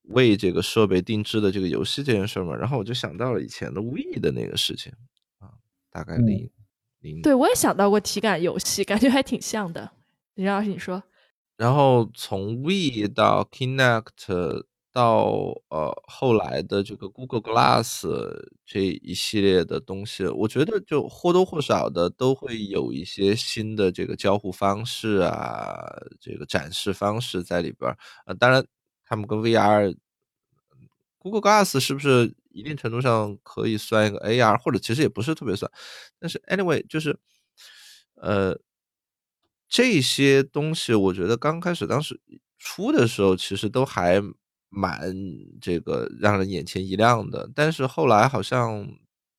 为这个设备定制的这个游戏这件事儿吗？然后我就想到了以前的 We 的那个事情啊，大概零零。对，我也想到过体感游戏，感觉还挺像的。李老师，你说，然后从 We 到 Kinect 到呃后来的这个 Google Glass 这一系列的东西，我觉得就或多或少的都会有一些新的这个交互方式啊，这个展示方式在里边儿。呃，当然，他们跟 VR，Google Glass 是不是一定程度上可以算一个 AR，或者其实也不是特别算，但是 anyway 就是呃。这些东西，我觉得刚开始当时出的时候，其实都还蛮这个让人眼前一亮的。但是后来好像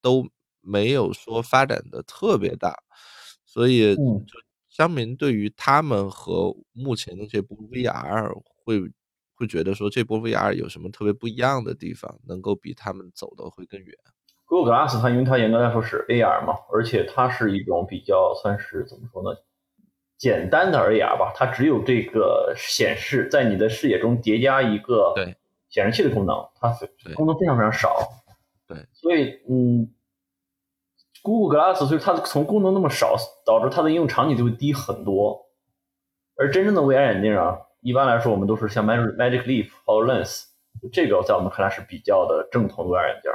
都没有说发展的特别大，所以就江明对于他们和目前的这波 VR 会会觉得说这波 VR 有什么特别不一样的地方，能够比他们走的会更远。Google Glass 它因为它严格来说是 AR 嘛，而且它是一种比较算是怎么说呢？简单的 AR 吧，它只有这个显示在你的视野中叠加一个显示器的功能，它功能非常非常少。对，所以嗯，Google Glass 所以它从功能那么少，导致它的应用场景就会低很多。而真正的 VR 眼镜啊，一般来说我们都是像 Magic Leap、HoloLens，这个在我们看来是比较的正统的 VR 眼镜。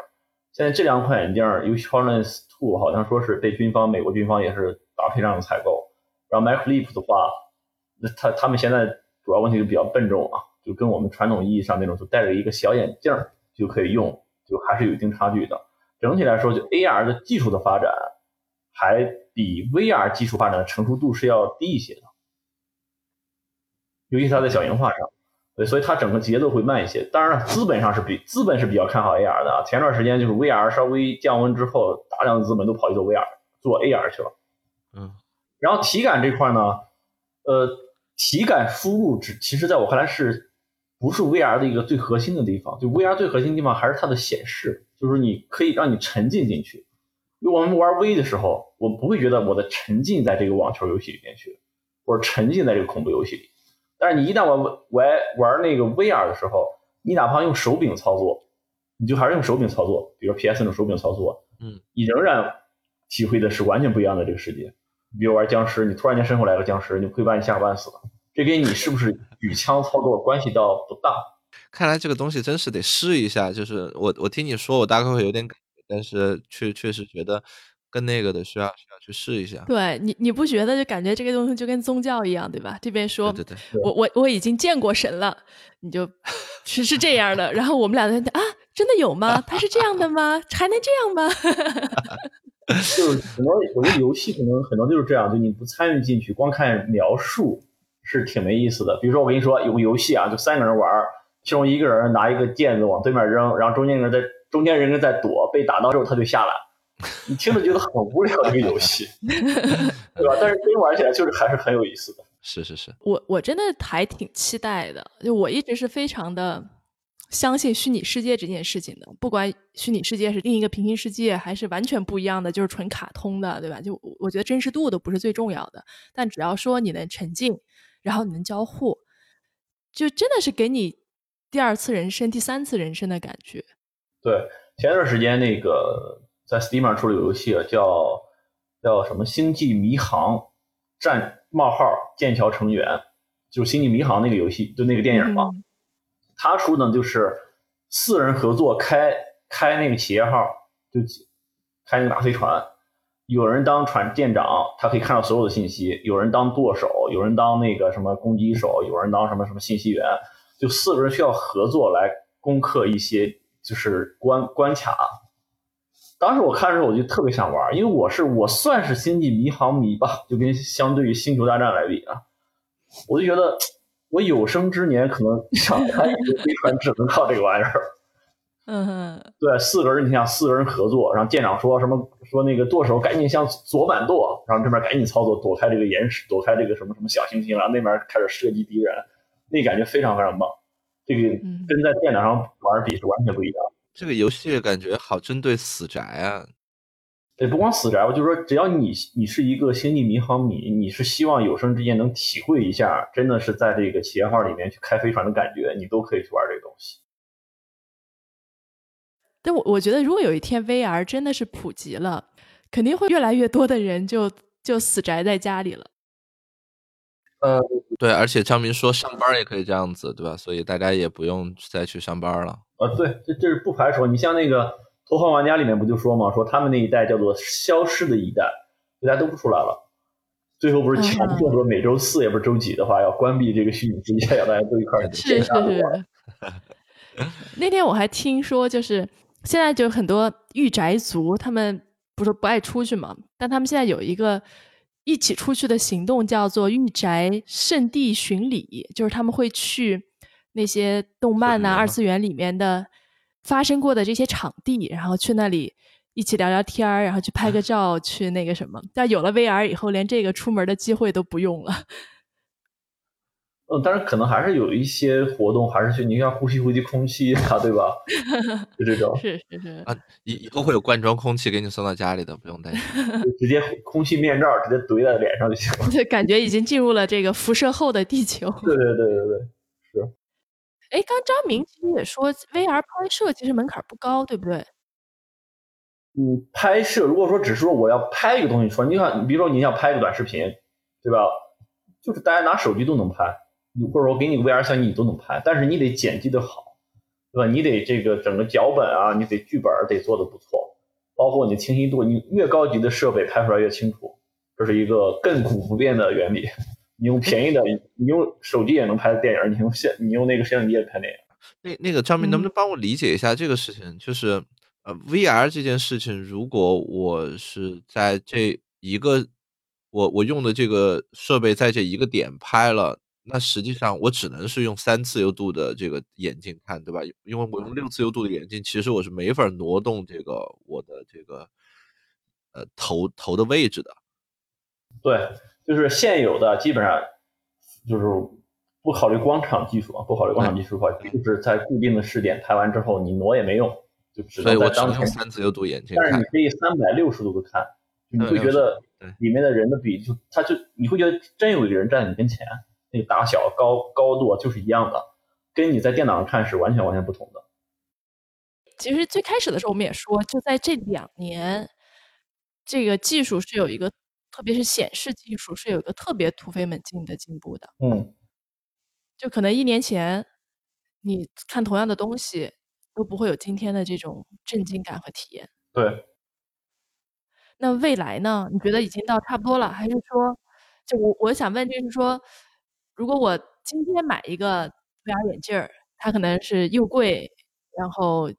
现在这两款眼镜，尤其 HoloLens Two，好像说是被军方美国军方也是大批量的采购。然后 Mac Leap 的话，那他他们现在主要问题就比较笨重啊，就跟我们传统意义上那种就戴着一个小眼镜就可以用，就还是有一定差距的。整体来说，就 AR 的技术的发展还比 VR 技术发展的成熟度是要低一些的，尤其它在小型化上，对，所以它整个节奏会慢一些。当然了，资本上是比资本是比较看好 AR 的啊。前段时间就是 VR 稍微降温之后，大量的资本都跑去做 VR 做 AR 去了，嗯。然后体感这块呢，呃，体感输入只其实在我看来是不是 VR 的一个最核心的地方？就 VR 最核心的地方还是它的显示，就是你可以让你沉浸进去。因为我们玩 V 的时候，我不会觉得我的沉浸在这个网球游戏里面去，或者沉浸在这个恐怖游戏里。但是你一旦玩玩玩那个 VR 的时候，你哪怕用手柄操作，你就还是用手柄操作，比如 PS 那种手柄操作，嗯，你仍然体会的是完全不一样的这个世界。比如玩僵尸，你突然间身后来个僵尸，你会把你吓个半死的。这跟你是不是举枪操作关系倒不大。看来这个东西真是得试一下。就是我我听你说，我大概会有点感觉，但是确确实觉得跟那个的需要需要去试一下。对你你不觉得就感觉这个东西就跟宗教一样，对吧？这边说，对对对，我我我已经见过神了，你就，是是这样的。然后我们俩在啊，真的有吗？他是这样的吗？还能这样吗？就是可能我觉得游戏可能很多就是这样，就你不参与进去，光看描述是挺没意思的。比如说我跟你说有个游戏啊，就三个人玩，其中一个人拿一个毽子往对面扔，然后中间人在中间人在躲，被打到之后他就下来，你听着觉得很无聊一个游戏，对吧？但是真玩起来就是还是很有意思的。是是是，我我真的还挺期待的，就我一直是非常的。相信虚拟世界这件事情的，不管虚拟世界是另一个平行世界，还是完全不一样的，就是纯卡通的，对吧？就我觉得真实度都不是最重要的，但只要说你能沉浸，然后你能交互，就真的是给你第二次人生、第三次人生的感觉。对，前段时间那个在 Steam 上出了游戏，叫叫什么《星际迷航战冒号剑桥成员》，就是《星际迷航》那个游戏，就那个电影嘛。他出呢，就是四人合作开开那个企业号，就开那个大飞船，有人当船舰长，他可以看到所有的信息；有人当舵手，有人当那个什么攻击手，有人当什么什么信息员，就四个人需要合作来攻克一些就是关关卡。当时我看的时候，我就特别想玩，因为我是我算是星际迷航迷吧，就跟相对于星球大战来比啊，我就觉得。我有生之年可能想开一个飞船，只能靠这个玩意儿。嗯，对，四个人，你想四个人合作，然后舰长说什么说那个舵手赶紧向左板舵，然后这边赶紧操作躲开这个岩石，躲开这个什么什么小行星，然后那边开始射击敌人，那感觉非常非常棒。这个跟在电脑上玩比是完全不一样。这个游戏感觉好针对死宅啊。对，不光死宅，我就是说只要你你是一个星际迷航迷，你是希望有生之年能体会一下，真的是在这个企业号里面去开飞船的感觉，你都可以去玩这个东西。但我我觉得，如果有一天 VR 真的是普及了，肯定会越来越多的人就就死宅在家里了。呃，对，而且张明说上班也可以这样子，对吧？所以大家也不用再去上班了。呃，对，这这是不排除。你像那个《头号玩家》里面不就说嘛，说他们那一代叫做消失的一代，大家都不出来了。最后不是强迫说每周四也不是周几的话，要关闭这个虚拟世界，要大家都一块儿是是是。那天我还听说，就是。现在就很多御宅族，他们不是不爱出去嘛？但他们现在有一个一起出去的行动，叫做御宅圣地巡礼，就是他们会去那些动漫呐、二次元里面的发生过的这些场地，然后去那里一起聊聊天儿，然后去拍个照，去那个什么。但有了 VR 以后，连这个出门的机会都不用了。嗯，但是可能还是有一些活动，还是去你像呼吸呼吸空气啊，对吧？就这种。是是是啊，以以后会有罐装空气给你送到家里的，不用担心。直接空气面罩直接怼在脸上就行了。对感觉已经进入了这个辐射后的地球。对对对对对，是。哎，刚张明其实也说，VR 拍摄其实门槛不高，对不对？嗯，拍摄如果说只是说我要拍一个东西出来，你看，比如说你想拍个短视频，对吧？就是大家拿手机都能拍。或者我给你 VR 相机，你都能拍，但是你得剪辑的好，对吧？你得这个整个脚本啊，你得剧本得做的不错，包括你清晰度，你越高级的设备拍出来越清楚，这是一个亘古不变的原理。你用便宜的，你用手机也能拍电影，你用现，你用那个摄像机也拍电影。那那个张明，能不能帮我理解一下这个事情？就是呃，VR 这件事情，如果我是在这一个我我用的这个设备在这一个点拍了。那实际上我只能是用三自由度的这个眼镜看，对吧？因为我用六自由度的眼镜，其实我是没法挪动这个我的这个呃头头的位置的。对，就是现有的基本上就是不考虑光场技术啊，不考虑光场技术的话，就是在固定的视点拍完之后，你挪也没用，就只能在当前三自由度眼镜。但是你可以三百六十度的看，你会觉得里面的人的比就他就你会觉得真有一个人站在你跟前。那个大小、高高度就是一样的，跟你在电脑上看是完全完全不同的。其实最开始的时候我们也说，就在这两年，这个技术是有一个，特别是显示技术是有一个特别突飞猛进的进步的。嗯，就可能一年前你看同样的东西都不会有今天的这种震惊感和体验。对。那未来呢？你觉得已经到差不多了，还是说，就我我想问，就是说。如果我今天买一个 VR 眼镜儿，它可能是又贵，然后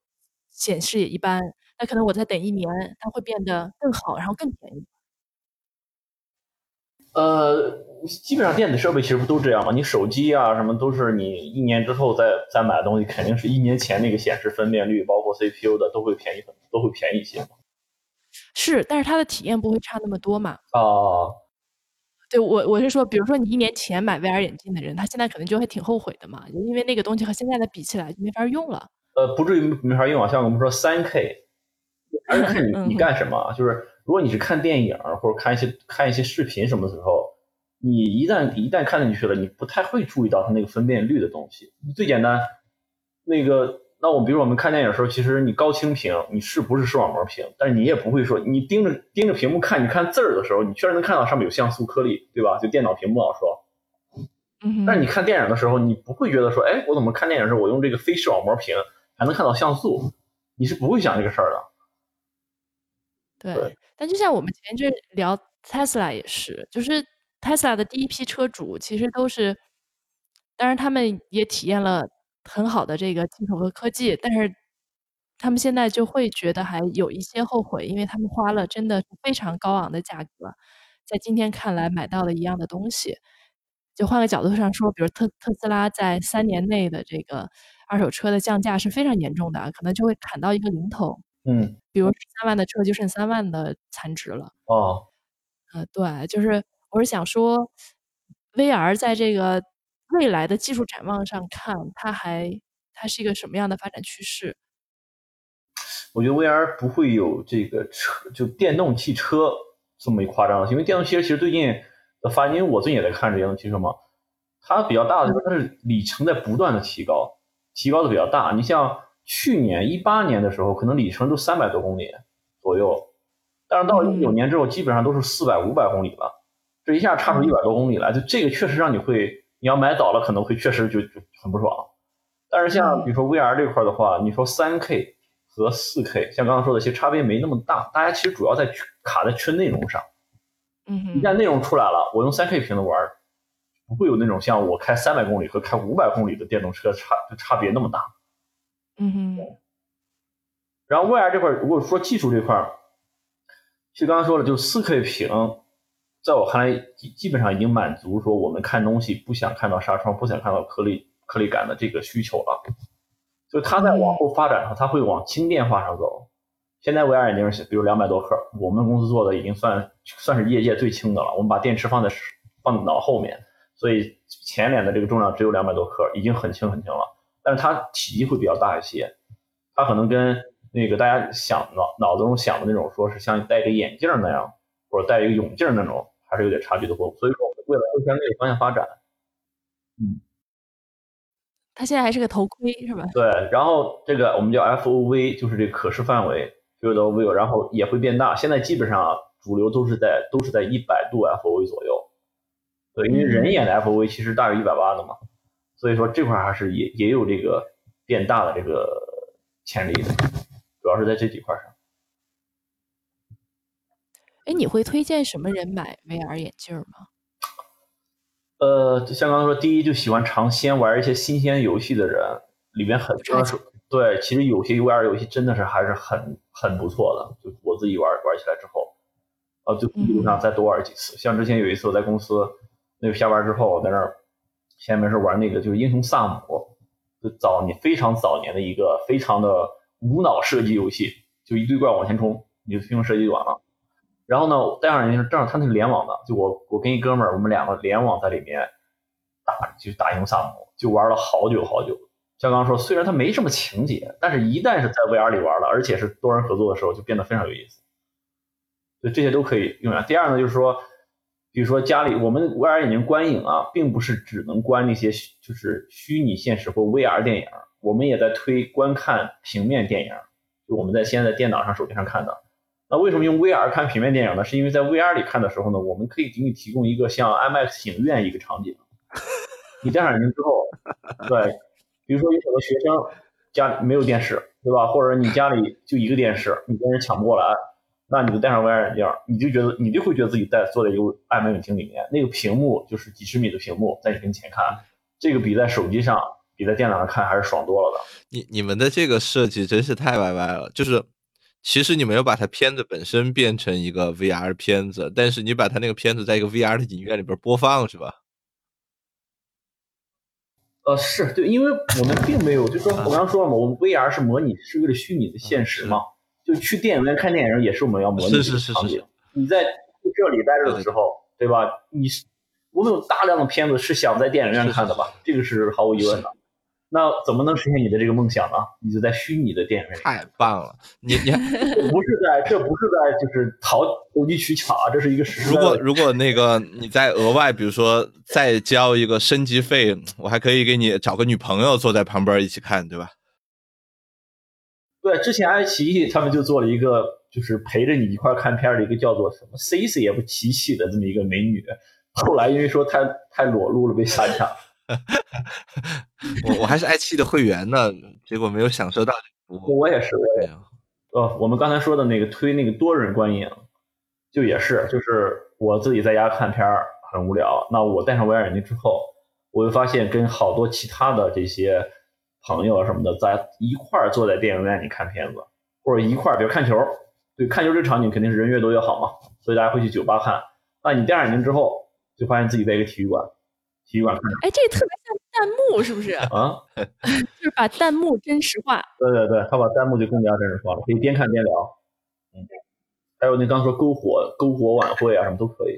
显示也一般，那可能我再等一年，它会变得更好，然后更便宜。呃，基本上电子设备其实不都这样吗？你手机啊什么都是你一年之后再再买的东西，肯定是一年前那个显示分辨率，包括 CPU 的都会便宜很，都会便宜一些是，但是它的体验不会差那么多嘛？啊。对我我是说，比如说你一年前买 VR 眼镜的人，他现在可能就会挺后悔的嘛，因为那个东西和现在的比起来就没法用了。呃，不至于没法用啊，像我们说三 K，还是看你你干什么。就是如果你是看电影或者看一些看一些视频什么的时候，你一旦一旦看进去了，你不太会注意到它那个分辨率的东西。最简单，那个。那我比如我们看电影的时候，其实你高清屏，你是不是视网膜屏？但是你也不会说，你盯着盯着屏幕看，你看字儿的时候，你确实能看到上面有像素颗粒，对吧？就电脑屏幕啊说。嗯。但是你看电影的时候，你不会觉得说，哎，我怎么看电影的时候，我用这个非视网膜屏还能看到像素？你是不会想这个事儿的。对。但就像我们前一阵聊 Tesla 也是，就是 Tesla 的第一批车主其实都是，当然他们也体验了。很好的这个技术和科技，但是他们现在就会觉得还有一些后悔，因为他们花了真的是非常高昂的价格，在今天看来买到了一样的东西。就换个角度上说，比如特特斯拉在三年内的这个二手车的降价是非常严重的，可能就会砍到一个零头。嗯，比如十三万的车就剩三万的残值了。哦，呃，对，就是我是想说，VR 在这个未来的技术展望上看，它还它是一个什么样的发展趋势？我觉得 VR 不会有这个车就电动汽车这么一夸张，因为电动汽车其实最近的发展，因为我最近也在看这电动汽车嘛，它比较大的就是它是里程在不断的提高，提高的比较大。你像去年一八年的时候，可能里程都三百多公里左右，但是到一九年之后，基本上都是四百五百公里了，这一下差出一百多公里来，就这个确实让你会，你要买早了可能会确实就就很不爽。但是像比如说 VR 这块的话，你说三 K。和四 K，像刚刚说的，其实差别没那么大。大家其实主要在卡在缺内容上。嗯，一旦内容出来了，我用三 K 屏的玩，不会有那种像我开三百公里和开五百公里的电动车差就差别那么大。嗯哼。然后 VR 这块，如果说技术这块，其实刚刚说了，就四 K 屏，在我看来基基本上已经满足说我们看东西不想看到纱窗，不想看到颗粒颗粒感的这个需求了。就它在往后发展的话，它会往轻电化上走。现在 VR 眼镜是比如两百多克，我们公司做的已经算算是业界最轻的了。我们把电池放在放脑后面，所以前脸的这个重量只有两百多克，已经很轻很轻了。但是它体积会比较大一些，它可能跟那个大家想脑脑子中想的那种，说是像戴个眼镜那样，或者戴一个泳镜那种，还是有点差距的。所以说，未来会向这个方向发展，嗯。它现在还是个头盔是吧？对，然后这个我们叫 FOV，就是这个可视范围，Field of View，然后也会变大。现在基本上主流都是在都是在一百度 FOV 左右。对，因为人眼的 FOV 其实大于一百八的嘛，所以说这块还是也也有这个变大的这个潜力的，主要是在这几块上。哎，你会推荐什么人买 VR 眼镜吗？呃，像刚刚说，第一就喜欢尝鲜玩一些新鲜游戏的人，里面很多说对，其实有些 VR 游戏真的是还是很很不错的。就我自己玩玩起来之后，呃，就一路上再多玩几次。像之前有一次我在公司那个下班之后我，在那儿前面是玩那个就是英雄萨姆，就早年非常早年的一个非常的无脑射击游戏，就一堆怪往前冲，你就拼命射击就完了。然后呢，戴上眼镜正好他那是联网的，就我我跟一哥们儿，我们两个联网在里面打，就打英雄萨姆，就玩了好久好久。像刚刚说，虽然它没什么情节，但是一旦是在 VR 里玩了，而且是多人合作的时候，就变得非常有意思。所以这些都可以用上。第二呢，就是说，比如说家里我们 VR 眼镜观影啊，并不是只能观那些就是虚拟现实或 VR 电影，我们也在推观看平面电影，就我们在现在电脑上、手机上看的。那为什么用 VR 看平面电影呢？是因为在 VR 里看的时候呢，我们可以给你提供一个像 IMAX 影院一个场景。你戴上眼镜之后，对，比如说有很多学生家里没有电视，对吧？或者你家里就一个电视，你跟人抢不过来，那你就戴上 VR 眼镜，你就觉得你就会觉得自己在坐在一个 IMAX 影厅里面，那个屏幕就是几十米的屏幕在你跟前看，这个比在手机上、比在电脑上看还是爽多了的。你你们的这个设计真是太歪歪了，就是。其实你没有把它片子本身变成一个 VR 片子，但是你把它那个片子在一个 VR 的影院里边播放，是吧？呃，是对，因为我们并没有，就说我刚刚说了嘛，我们 VR 是模拟是为了虚拟的现实嘛，就去电影院看电影也是我们要模拟的场景。你在这里待着的时候，对吧？你是我们有大量的片子是想在电影院看的吧？这个是毫无疑问的。那怎么能实现你的这个梦想呢？你就在虚拟的电影院。太棒了！你你 不是在，这不是在，就是讨投机取巧啊，这是一个实。如果如果那个你再额外，比如说再交一个升级费，我还可以给你找个女朋友坐在旁边一起看，对吧？对，之前爱奇艺他们就做了一个，就是陪着你一块看片的一个叫做什么 C C 也不提起的这么一个美女，后来因为说太太裸露了被下架。我我还是爱奇艺的会员呢，结果没有享受到服务。我也是，我也。呃，我们刚才说的那个推那个多人观影，就也是，就是我自己在家看片儿很无聊，那我戴上 VR 眼镜之后，我会发现跟好多其他的这些朋友什么的在一块儿坐在电影院里看片子，或者一块儿比如看球，对，看球这场景肯定是人越多越好嘛，所以大家会去酒吧看。那你戴上眼镜之后，就发现自己在一个体育馆。体育馆看，哎，这特别像弹幕是不是？啊，就是把弹幕真实化。对对对，他把弹幕就更加真实化了，可以边看边聊。嗯，还有那刚说篝火篝火晚会啊，什么都可以。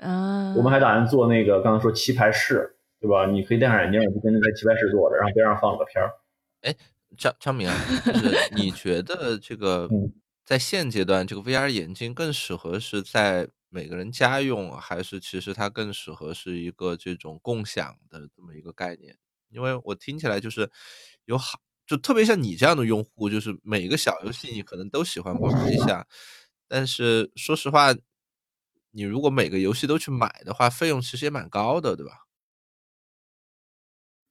啊，我们还打算做那个刚刚说棋牌室，对吧？你可以戴上眼镜，就跟着在棋牌室坐着，然后边上放个片儿。哎，张张明啊，就是你觉得这个嗯在现阶段，这个 VR 眼镜更适合是在每个人家用，还是其实它更适合是一个这种共享的这么一个概念？因为我听起来就是有好，就特别像你这样的用户，就是每个小游戏你可能都喜欢玩一下，但是说实话，你如果每个游戏都去买的话，费用其实也蛮高的，对吧？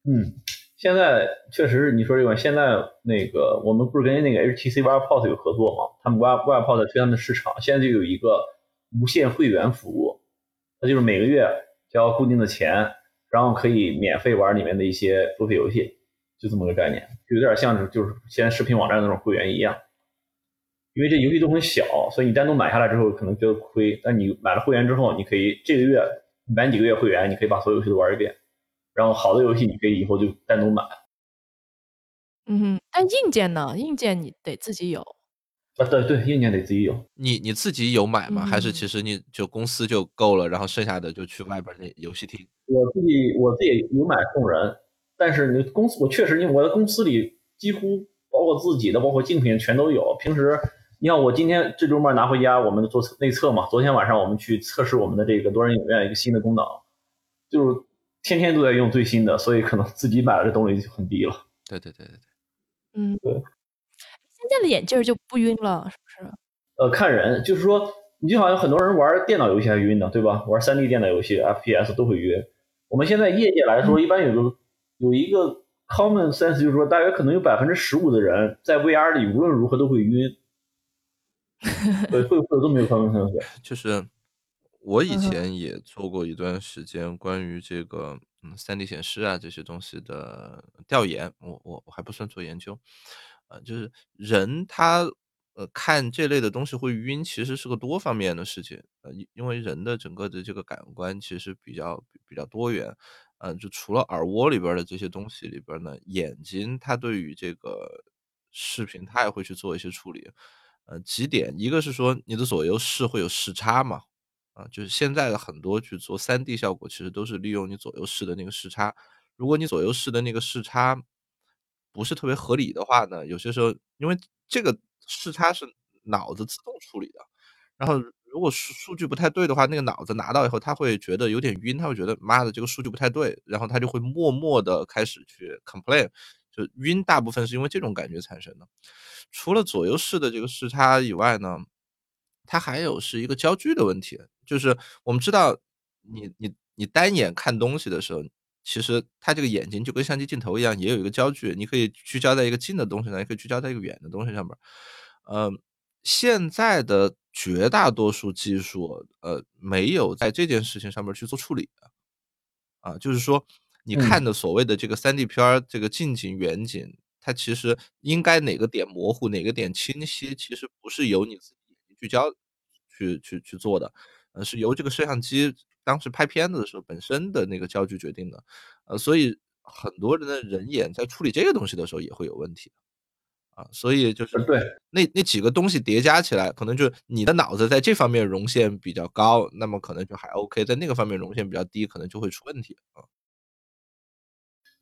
嗯，现在确实你说这个，现在那个我们不是跟那个 HTC WirePod 有合作吗？他们 w i r p o d 推他们的市场，现在就有一个无限会员服务，那就是每个月交固定的钱，然后可以免费玩里面的一些付费游戏，就这么个概念，就有点像是就是现在视频网站那种会员一样。因为这游戏都很小，所以你单独买下来之后可能觉得亏，但你买了会员之后，你可以这个月满几个月会员，你可以把所有游戏都玩一遍。然后好的游戏你可以以后就单独买。嗯哼，但硬件呢？硬件你得自己有。啊，对对，硬件得自己有。你你自己有买吗？还是嗯其实你就公司就够了，然后剩下的就去外边那游戏厅？我自己我自己有买送人，但是你公司我确实因为我的公司里几乎包括自己的，包括竞品全都有。平时你看我今天这周末拿回家，我们做内测嘛，昨天晚上我们去测试我们的这个多人影院一个新的功能，就是天天都在用最新的，所以可能自己买的这动力就很低了。对对对对对，嗯，对。现在的眼镜就不晕了，是不是？呃，看人，就是说，你就好像很多人玩电脑游戏还晕呢，对吧？玩三 D 电脑游戏 FPS 都会晕。我们现在业界来说，一般有个有一个 common sense，就是说，大约可能有百分之十五的人在 VR 里无论如何都会晕。对，会会有这么一个 common sense。就是我以嗯哼。前也做过一段时间关于这个嗯三 D 显示啊这些东西的调研，我我我还不算做研究，呃，就是人他呃看这类的东西会晕，其实是个多方面的事情，呃，因因为人的整个的这个感官其实比较比较多元，呃，就除了耳蜗里边儿的这些东西里边儿呢，眼睛它对于这个视频它也会去做一些处理，呃，几点，一个是说你的左右视会有视差嘛，啊，就是现在的很多去做 3D 效果，其实都是利用你左右视的那个视差。如果你左右视的那个视差不是特别合理的话呢，有些时候因为这个视差是脑子自动处理的，然后如果数数据不太对的话，那个脑子拿到以后，他会觉得有点晕，他会觉得妈的这个数据不太对，然后他就会默默的开始去 complain，就晕大部分是因为这种感觉产生的。除了左右视的这个视差以外呢，它还有是一个焦距的问题，就是我们知道你你你单眼看东西的时候，其实它这个眼睛就跟相机镜头一样，也有一个焦距，你可以聚焦在一个近的东西上，也可以聚焦在一个远的东西上面。呃，现在的绝大多数技术，呃，没有在这件事情上面去做处理的。啊，就是说你嗯看的所谓的这个三 D 片儿，这个近景、远景，它其实应该哪个点模糊，哪个点清晰，其实不是由你聚焦去去去做的，呃，是由这个摄像机当时拍片子的时候本身的那个焦距决定的。呃，所以很多人的人眼在处理这个东西的时候也会有问题。啊，所以就是呃对那那几个东西叠加起来，可能就你的脑子在这方面容限比较高，那么可能就还 OK，在那个方面容限比较低，可能就会出问题啊。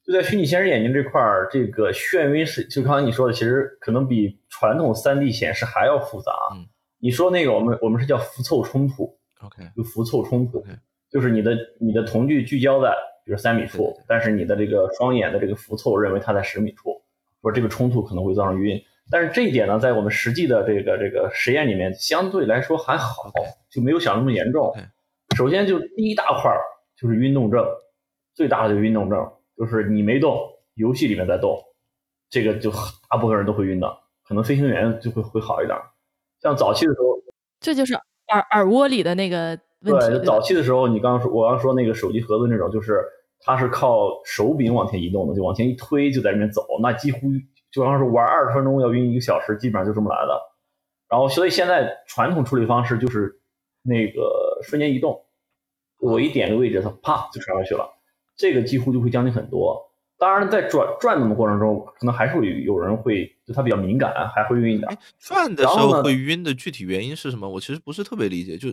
就在虚拟现实眼镜这块儿，这个眩晕是就刚才你说的，其实可能比传统 3D 显示还要复杂。嗯你说那个我们我们是叫浮凑冲突，OK，就浮凑冲突 OK 就是你的你的瞳距聚焦在比如三米处，但是你的这个双眼的这个浮凑认为它在十米处，说这个冲突可能会造成晕。但是这一点呢，在我们实际的这个这个实验里面，相对来说还好就没有想那么严重。首先就第一大块就是运动症，最大的就是晕动症，就是你没动，游戏里面在动，这个就大部分人都会晕的，可能飞行员就会会好一点。像早期的时候，这就是耳耳蜗里的那个问题。对，对早期的时候，你刚刚说，我刚刚说那个手机盒子那种，就是它是靠手柄往前移动的，就往前一推就在那边走，那几乎就好像是玩二十分钟要晕一个小时，基本上就这么来的。然后，所以现在传统处理方式就是那个瞬间移动，我一点个位置，它啪就传过去了。这个几乎就会降低很多。当然，在转转动的过程中，可能还是会有人会对它比较敏感，还会晕一点。转的时候会晕的具体原因是什么？我其实不是特别理解。就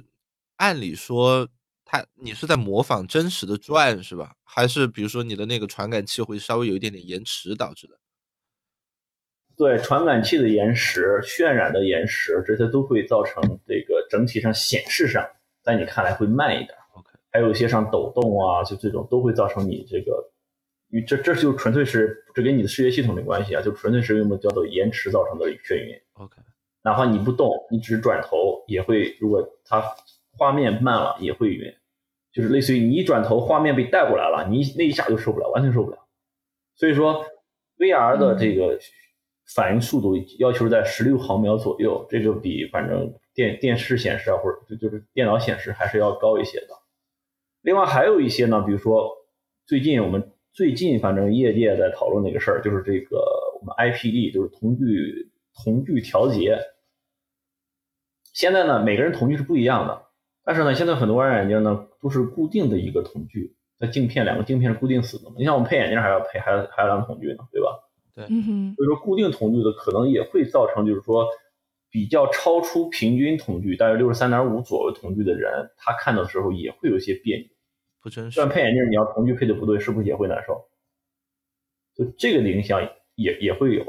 按理说，它你是在模仿真实的转是吧？还是比如说你的那个传感器会稍微有一点点延迟导致的？对，传感器的延时、渲染的延时，这些都会造成这个整体上显示上，在你看来会慢一点。OK，还有一些像抖动啊，就这种都会造成你这个。与这这就纯粹是这跟你的视觉系统没关系啊，就纯粹是用的叫做延迟造成的眩晕。OK，哪怕你不动，你只是转头也会，如果它画面慢了也会晕，就是类似于你一转头，画面被带过来了，你那一下就受不了，完全受不了。所以说，VR 的这个反应速度要求在十六毫秒左右，这个比反正电电视显示啊或者就就是电脑显示还是要高一些的。另外还有一些呢，比如说最近我们。最近反正业界在讨论那个事儿，就是这个我们 IPD，就是瞳距瞳距调节。现在呢，每个人瞳距是不一样的，但是呢，现在很多 VR 眼镜呢都是固定的一个瞳距，它镜片两个镜片是固定死的嘛。你像我们配眼镜还要配，还要还要量瞳距呢，对吧？对，嗯哼。所以说固定瞳距的可能也会造成，就是说比较超出平均瞳距，大约六十三点五左右瞳距的人，他看到的时候也会有一些别扭。不真实。但配眼镜，你要瞳距配的不对，是不是也会难受？就这个的影响也也会有。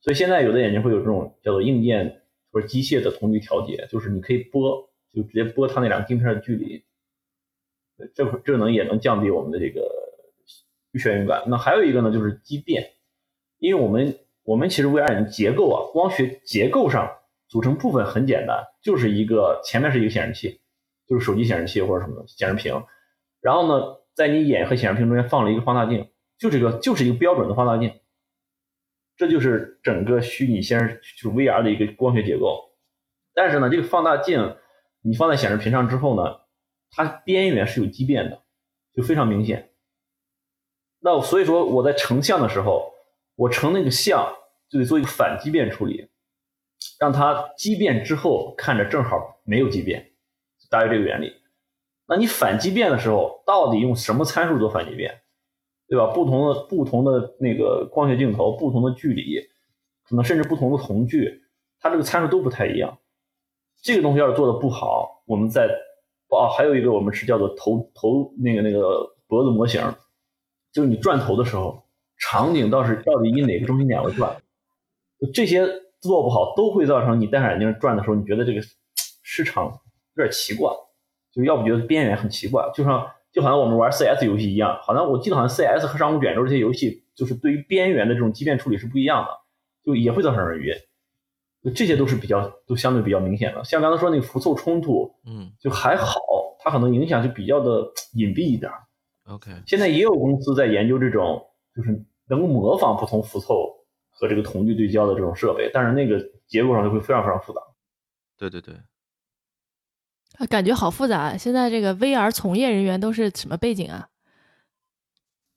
所以现在有的眼镜会有这种叫做硬件或者机械的瞳距调节，就是你可以拨，就直接拨它那两个镜片的距离。这这能也能降低我们的这个眩晕感。那还有一个呢，就是畸变，因为我们我们其实 VR 眼镜结构啊，光学结构上组成部分很简单，就是一个前面是一个显示器，就是手机显示器或者什么显示屏。然后呢，在你眼和显示屏中间放了一个放大镜，就这个就是一个标准的放大镜，这就是整个虚拟现实就是 VR 的一个光学结构。但是呢，这个放大镜你放在显示屏上之后呢，它边缘是有畸变的，就非常明显。那所以说我在成像的时候，我成那个像就得做一个反畸变处理，让它畸变之后看着正好没有畸变，大约这个原理。那你反畸变的时候，到底用什么参数做反畸变，对吧？不同的不同的那个光学镜头，不同的距离，可能甚至不同的瞳距，它这个参数都不太一样。这个东西要是做的不好，我们在哦，还有一个我们是叫做头头那个那个脖子模型，就是你转头的时候，场景到是到底以哪个中心点为转，这些做不好都会造成你戴上眼镜转的时候，你觉得这个市场，有点奇怪。就要不觉得边缘很奇怪，就像就好像我们玩 CS 游戏一样，好像我记得好像 CS 和上古卷轴这些游戏，就是对于边缘的这种畸变处理是不一样的，就也会造成人晕。就这些都是比较都相对比较明显的。像刚才说那个浮凑冲突，嗯，就还好，它可能影响就比较的隐蔽一点。OK，现在也有公司在研究这种，就是能模仿不同浮凑和这个瞳距对焦的这种设备，但是那个结构上就会非常非常复杂。对对对。感觉好复杂。现在这个 VR 从业人员都是什么背景啊？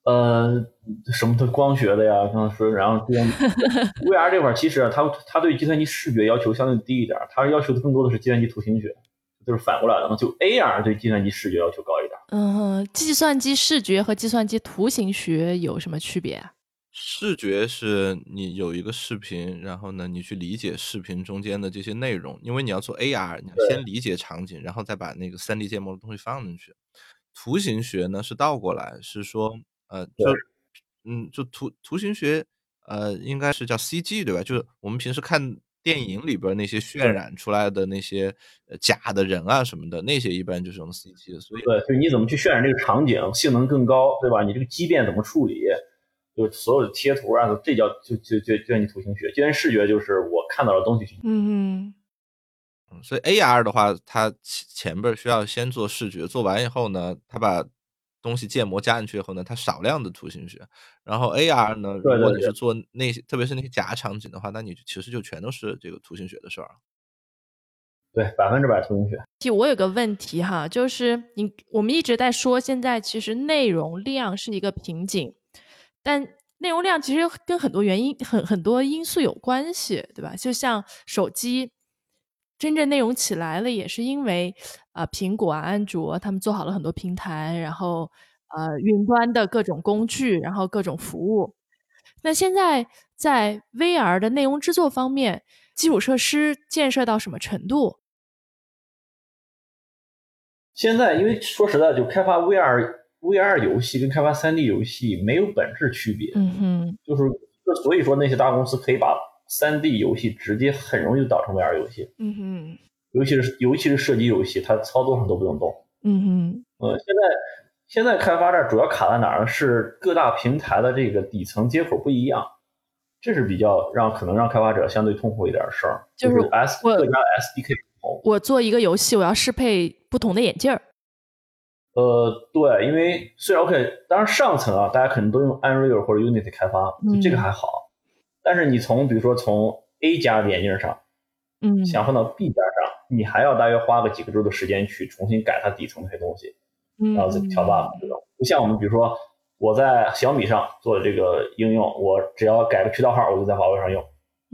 呃，什么的光学的呀，刚才说，然后 VR 这块其实啊它它对计算机视觉要求相对低一点，它要求的更多的是计算机图形学，就是反过来的嘛。就 AR 对计算机视觉要求高一点。嗯，计算机视觉和计算机图形学有什么区别啊？视觉是你有一个视频，然后呢，你去理解视频中间的这些内容，因为你要做 AR，你要先理解场景，然后再把那个 3D 建模的东西放进去。图形学呢是倒过来，是说，呃，就，嗯，就图图形学，呃，应该是叫 CG 对吧？就是我们平时看电影里边那些渲染出来的那些假的人啊什么的，那些一般就是用 CG 的。所以，对，就你怎么去渲染这个场景，性能更高，对吧？你这个畸变怎么处理？就所有的贴图啊，这叫就就就就你图形学，计算视觉就是我看到的东西去。嗯嗯，所以 AR 的话，它前前边需要先做视觉，做完以后呢，它把东西建模加进去以后呢，它少量的图形学。然后 AR 呢，如果你是做那些，特别是那些假场景的话，那你其实就全都是这个图形学的事儿。对，百分之百图形学。我有个问题哈，就是你我们一直在说，现在其实内容量是一个瓶颈。但内容量其实跟很多原因、很很多因素有关系，对吧？就像手机真正内容起来了，也是因为啊，苹果啊、安卓他们做好了很多平台，然后呃云端的各种工具，然后各种服务。那现在在 VR 的内容制作方面，基础设施建设到什么程度？现在，因为说实在，就开发 VR VR 游戏跟开发 3D 游戏没有本质区别。嗯哼，就是所以说那些大公司可以把 3D 游戏直接很容易就导成 VR 游戏。嗯哼，尤其是尤其是射击游戏，它操作上都不用动。嗯哼，呃，现在现在开发这儿主要卡在哪儿呢？是各大平台的这个底层接口不一样，这是比较让可能让开发者相对痛苦一点的事儿。就是 S 各家 SDK 不同。我做一个游戏，我要适配不同的眼镜儿。呃，对，因为虽然 OK，当然上层啊，大家可能都用 Unreal 或者 Unity 开发，就这个还好。但是你从比如说从 A 加的眼镜上，嗯想放到 B 加上，你还要大约花个几个周的时间去重新改它底层那些东西，嗯然后再调 bug 这种。不像我们比如说我在小米上做的这个应用，我只要改个渠道号，我就在华为上用，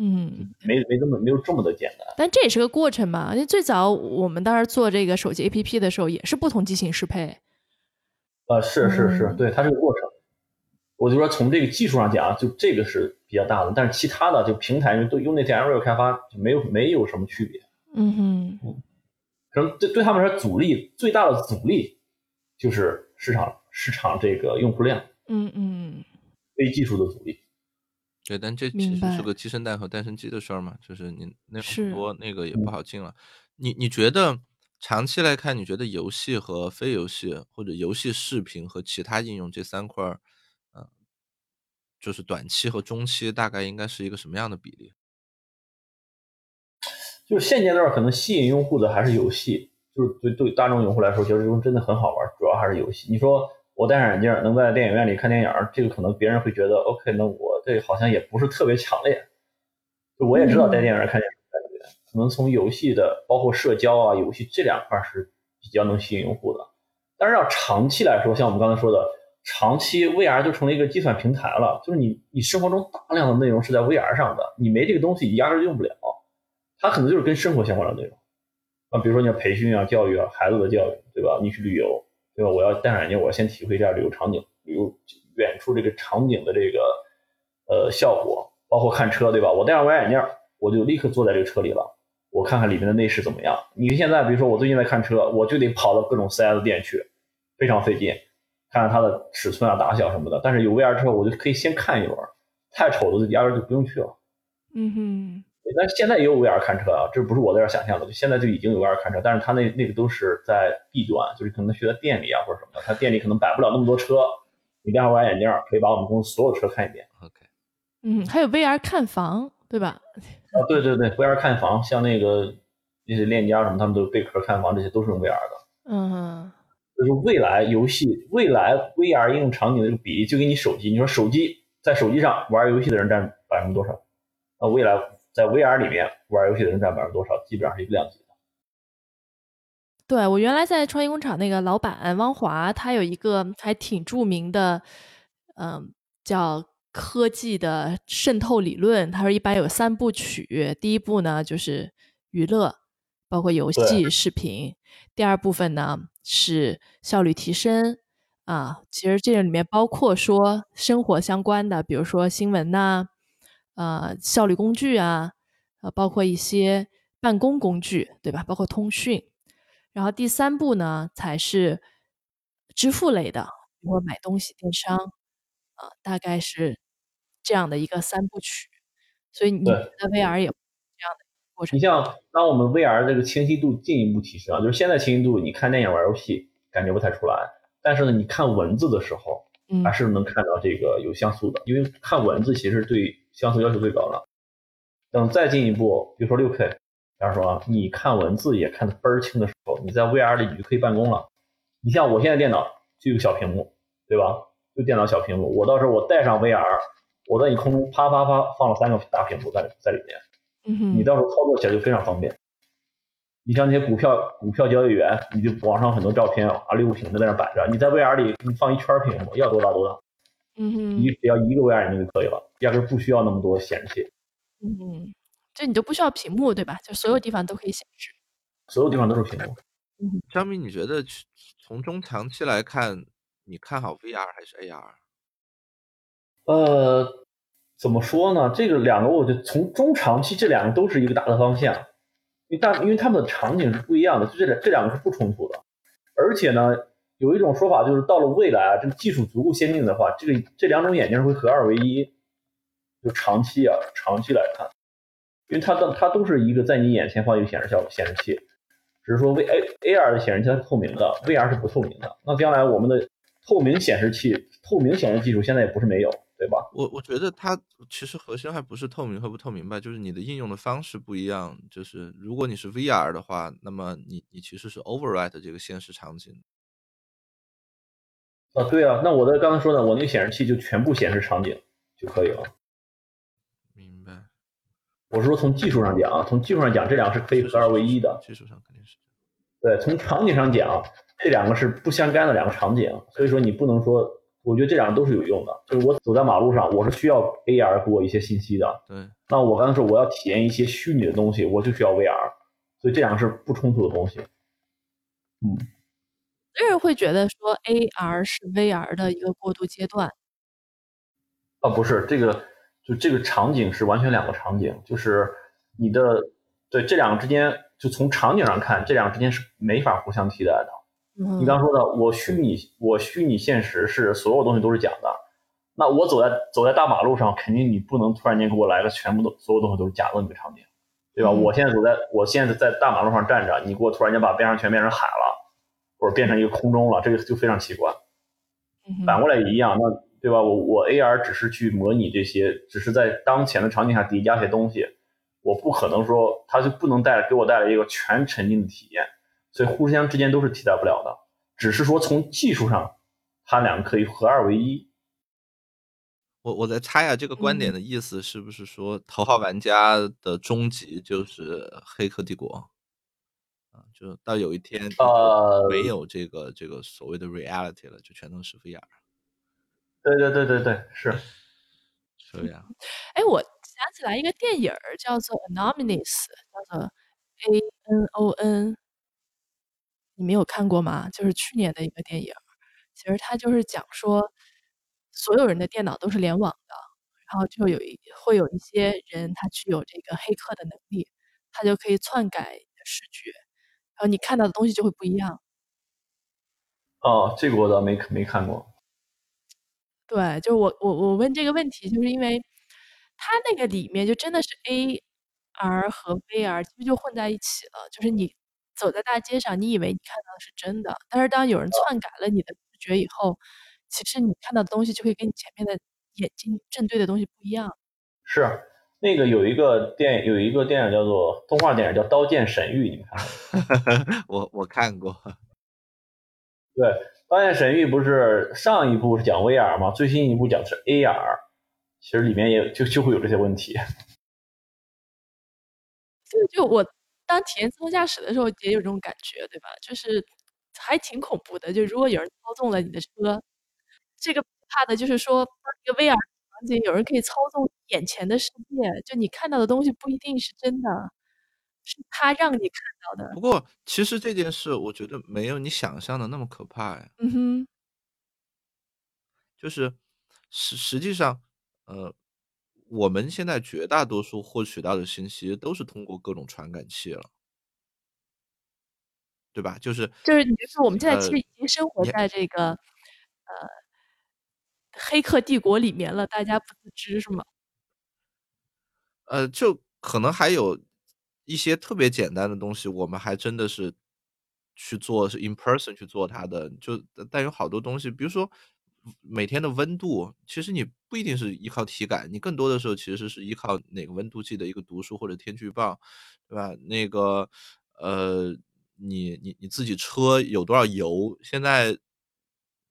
嗯，没没这么没有这么的简单。但这也是个过程嘛。因为最早我们当时做这个手机 APP 的时候，也是不同机型适配。呃，是是是嗯，对，它是个过程。我就说从这个技术上讲，就这个是比较大的，但是其他的就平台用那些 Unreal 开发就没有没有什么区别。嗯哼，可能对对他们来说，阻力最大的阻力就是市场市场这个用户量，嗯嗯非技术的阻力。对，但这其实是个鸡生蛋和蛋生鸡的事儿嘛，就是你那很多那个也不好进了。你你觉得长期来看，你觉得游戏和非游戏，或者游戏视频和其他应用这三块儿，呃，就是短期和中期大概应该是一个什么样的比例？就是现阶段可能吸引用户的还是游戏，就是对对大众用户来说，觉得这种真的很好玩，主要还是游戏。你说我戴上眼镜能在电影院里看电影，这个可能别人会觉得 OK，那我这好像也不是特别强烈。就我也知道在电影院看电影感觉，可能从游戏的包括社交啊、游戏这两块是比较能吸引用户的。但是要长期来说，像我们刚才说的，长期 VR 就成了一个计算平台了，就是你你生活中大量的内容是在 VR 上的，你没这个东西，你压根儿用不了。它可能就是跟生活相关的内容啊，比如说你要培训啊、教育啊、孩子的教育，对吧？你去旅游，对吧？我要戴上眼镜，我要先体会一下旅游场景，旅游远处这个场景的这个呃效果，包括看车，对吧？我戴上 VR 眼镜，我就立刻坐在这个车里了，我看看里面的内饰怎么样。你现在比如说我最近在看车，我就得跑到各种 4S 店去，非常费劲，看看它的尺寸啊、大小什么的。但是有 VR 之后，我就可以先看一轮，太丑的压根就不用去了。嗯哼，但是现在也有 VR 看车啊，这不是我在这儿想象的，就现在就已经有 VR 看车，但是它那那个都是在 B 端，就是可能学在店里啊或者什么的，它店里可能摆不了那么多车，你戴上 VR 眼镜可以把我们公司所有车看一遍 OK，嗯，还有 VR 看房，对吧？啊，对对对，VR 看房，像那个那些链家什么，他们都有贝壳看房，这些都是用 VR 的。嗯哼，就是未来游戏，未来 VR 应用场景的这个比例，就跟你手机，你说手机在手机上玩游戏的人占百分之多少？那，未来在 VR 里面玩游戏的人占百分之多少？基本上是一个量级的。对我原来在创业工厂那个老板汪华，他有一个还挺著名的，嗯，叫科技的渗透理论。他说一般有三部曲，第一步呢就是娱乐，包括游戏、视频；第二部分呢是效率提升。啊，其实这个里面包括说生活相关的，比如说新闻呐、呃，效率工具啊，呃，包括一些办公工具，对吧？包括通讯。然后第三步呢，才是支付类的，比如说买东西、电商，啊、大概是这样的一个三部曲。所以你对觉得 VR 也这样的过程你？像当我们 VR 这个清晰度进一步提升啊，就是现在清晰度，你看电影、玩游戏感觉不太出来，但是呢，你看文字的时候，嗯还是能看到这个有像素的，因为看文字其实对像素要求最高了。等再进一步，比如说六 K，假如说啊你看文字也看得倍儿清的时候，你在 VR 里你就可以办公了。你像我现在电脑就有个小屏幕，对吧？就电脑小屏幕，我到时候我带上 VR，我在你空中啪啪啪放了三个大屏幕在在里面。嗯，你到时候操作起来就非常方便。你像那些股票股票交易员，你就网上很多照片啊，六屏的在那摆着，你在 VR 里你放一圈屏幕，要多大多大，嗯哼，一只要一个 VR 眼镜就可以了，压根不需要那么多显示器，嗯哼，这你都不需要屏幕，对吧？就所有地方都可以显示。所有地方都是屏幕。张明，你觉得从中长期来看，你看好 VR 还是 AR？呃，怎么说呢？这个两个，我觉得从中长期这两个都是一个大的方向，因为大，因为他们的场景是不一样的，就这两这两个是不冲突的。而且呢，有一种说法就是到了未来啊，这个技术足够先进的话，这个这两种眼镜会合二为一，就长期啊，长期来看，因为它的它都是一个在你眼前放一个显示效果显示器。只是说 V A A R 的显示器它是透明的，V R 是不透明的。那将来我们的透明显示器、透明显示技术现在也不是没有，对吧？我我觉得它其实核心还不是透明和不透明吧，就是你的应用的方式不一样。就是如果你是 V R 的话，那么你你其实是 override 这个现实场景。啊，对啊，那我的刚才说的，我那个显示器就全部显示场景就可以了。明白。我是说从技术上讲啊，从技术上讲，这两个是可以合二为一的。技术上肯定是。对，从场景上讲，这两个是不相干的两个场景，所以说你不能说，我觉得这两个都是有用的。就是我走在马路上，我是需要 AR 给我一些信息的。对。那我刚才说我要体验一些虚拟的东西，我就需要 VR，所以这两个是不冲突的东西。嗯。有人会觉得说 AR 是 VR 的一个过渡阶段。啊，不是，这个就这个场景是完全两个场景，就是你的对这两个之间。就从场景上看，这两个之间是没法互相替代的。你刚说的，我虚拟我虚拟现实是所有东西都是假的，那我走在走在大马路上，肯定你不能突然间给我来个全部都所有东西都是假的那个场景，对吧？我现在走在我现在在大马路上站着，你给我突然间把边上全变成海了，或者变成一个空中了，这个就非常奇怪。反过来也一样，那对吧？我我 AR 只是去模拟这些，只是在当前的场景下叠加些东西。我不可能说，它就不能带给我带来一个全沉浸的体验，所以互相之间都是替代不了的。只是说从技术上，它两个可以合二为一。我我在猜啊，这个观点的意思是不是说，头号玩家的终极就是《黑客帝国》啊？就到有一天呃没有这个这个所谓的 reality 了，就全都是 VR。对对对对对，是这样。哎，我。想起来一个电影儿叫做《Anonymous》，叫做 A N O N，你没有看过吗？就是去年的一个电影。其实它就是讲说，所有人的电脑都是联网的，然后就有一会有一些人，他具有这个黑客的能力，他就可以篡改你的视觉，然后你看到的东西就会不一样。哦，这个我倒没没看过。对，就是我我我问这个问题，就是因为。它那个里面就真的是 AR 和 VR 其实就混在一起了，就是你走在大街上，你以为你看到的是真的，但是当有人篡改了你的视觉以后，其实你看到的东西就会跟你前面的眼睛正对的东西不一样。是那个有一个电有一个电影叫做动画电影叫《刀剑神域》，你们看 我我看过。对，《刀剑神域》不是上一部是讲 VR 吗？最新一部讲的是 AR。其实里面也就就会有这些问题，就就我当体验自动驾驶的时候也有这种感觉，对吧？就是还挺恐怖的。就如果有人操纵了你的车，这个怕的就是说，一个 VR 场景，有人可以操纵眼前的世界，就你看到的东西不一定是真的，是他让你看到的。不过，其实这件事我觉得没有你想象的那么可怕呀。嗯哼，就是实实际上。呃，我们现在绝大多数获取到的信息都是通过各种传感器了，对吧？就是就是你说我们现在其实已经生活在这个呃黑客帝国里面了，大家不自知是吗？呃，就可能还有一些特别简单的东西，我们还真的是去做，是 in person 去做它的。就但有好多东西，比如说。每天的温度，其实你不一定是依靠体感，你更多的时候其实是依靠哪个温度计的一个读数或者天气预报，对吧？那个呃，你你你自己车有多少油，现在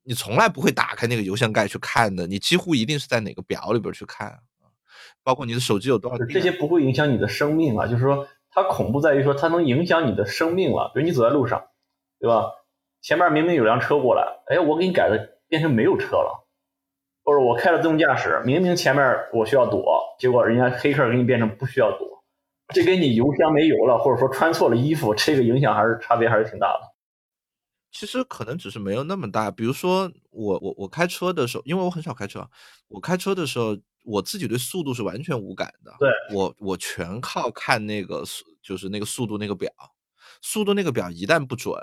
你从来不会打开那个油箱盖去看的，你几乎一定是在哪个表里边去看包括你的手机有多少，这些不会影响你的生命啊。就是说，它恐怖在于说它能影响你的生命了。比如你走在路上，对吧？前面明明有辆车过来，哎，我给你改的。变成没有车了，或者我开了自动驾驶，明明前面我需要躲，结果人家黑客给你变成不需要躲，这跟你油箱没油了，或者说穿错了衣服，这个影响还是差别还是挺大的。其实可能只是没有那么大。比如说我我我开车的时候，因为我很少开车，我开车的时候，我自己对速度是完全无感的。对我我全靠看那个速，就是那个速度那个表，速度那个表一旦不准，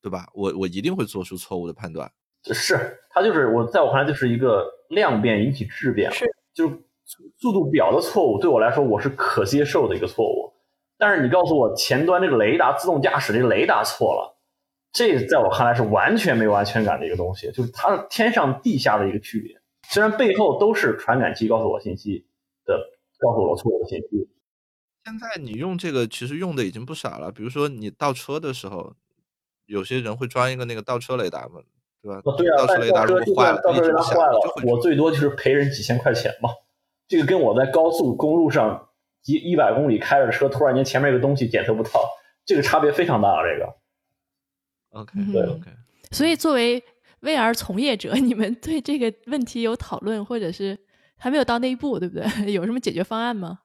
对吧？我我一定会做出错误的判断。是它就是我在我看来就是一个量变引起质变，是就是速度表的错误对我来说我是可接受的一个错误，但是你告诉我前端这个雷达自动驾驶这个雷达错了，这在我看来是完全没有安全感的一个东西，就是它是天上地下的一个区别。虽然背后都是传感器告诉我信息的，告诉我错误的信息。现在你用这个其实用的已经不少了，比如说你倒车的时候，有些人会装一个那个倒车雷达嘛，对吧？哦，对啊，倒车雷达但倒车就如果坏了，算倒车雷达一直响坏了就会，我最多就是赔人几千块钱嘛。这个跟我在高速公路上一一百公里开着车，突然间前面有个东西检测不到，这个差别非常大。这个 OK 对 OK。所以作为 VR 从业者，你们对这个问题有讨论，或者是还没有到那一步，对不对？有什么解决方案吗？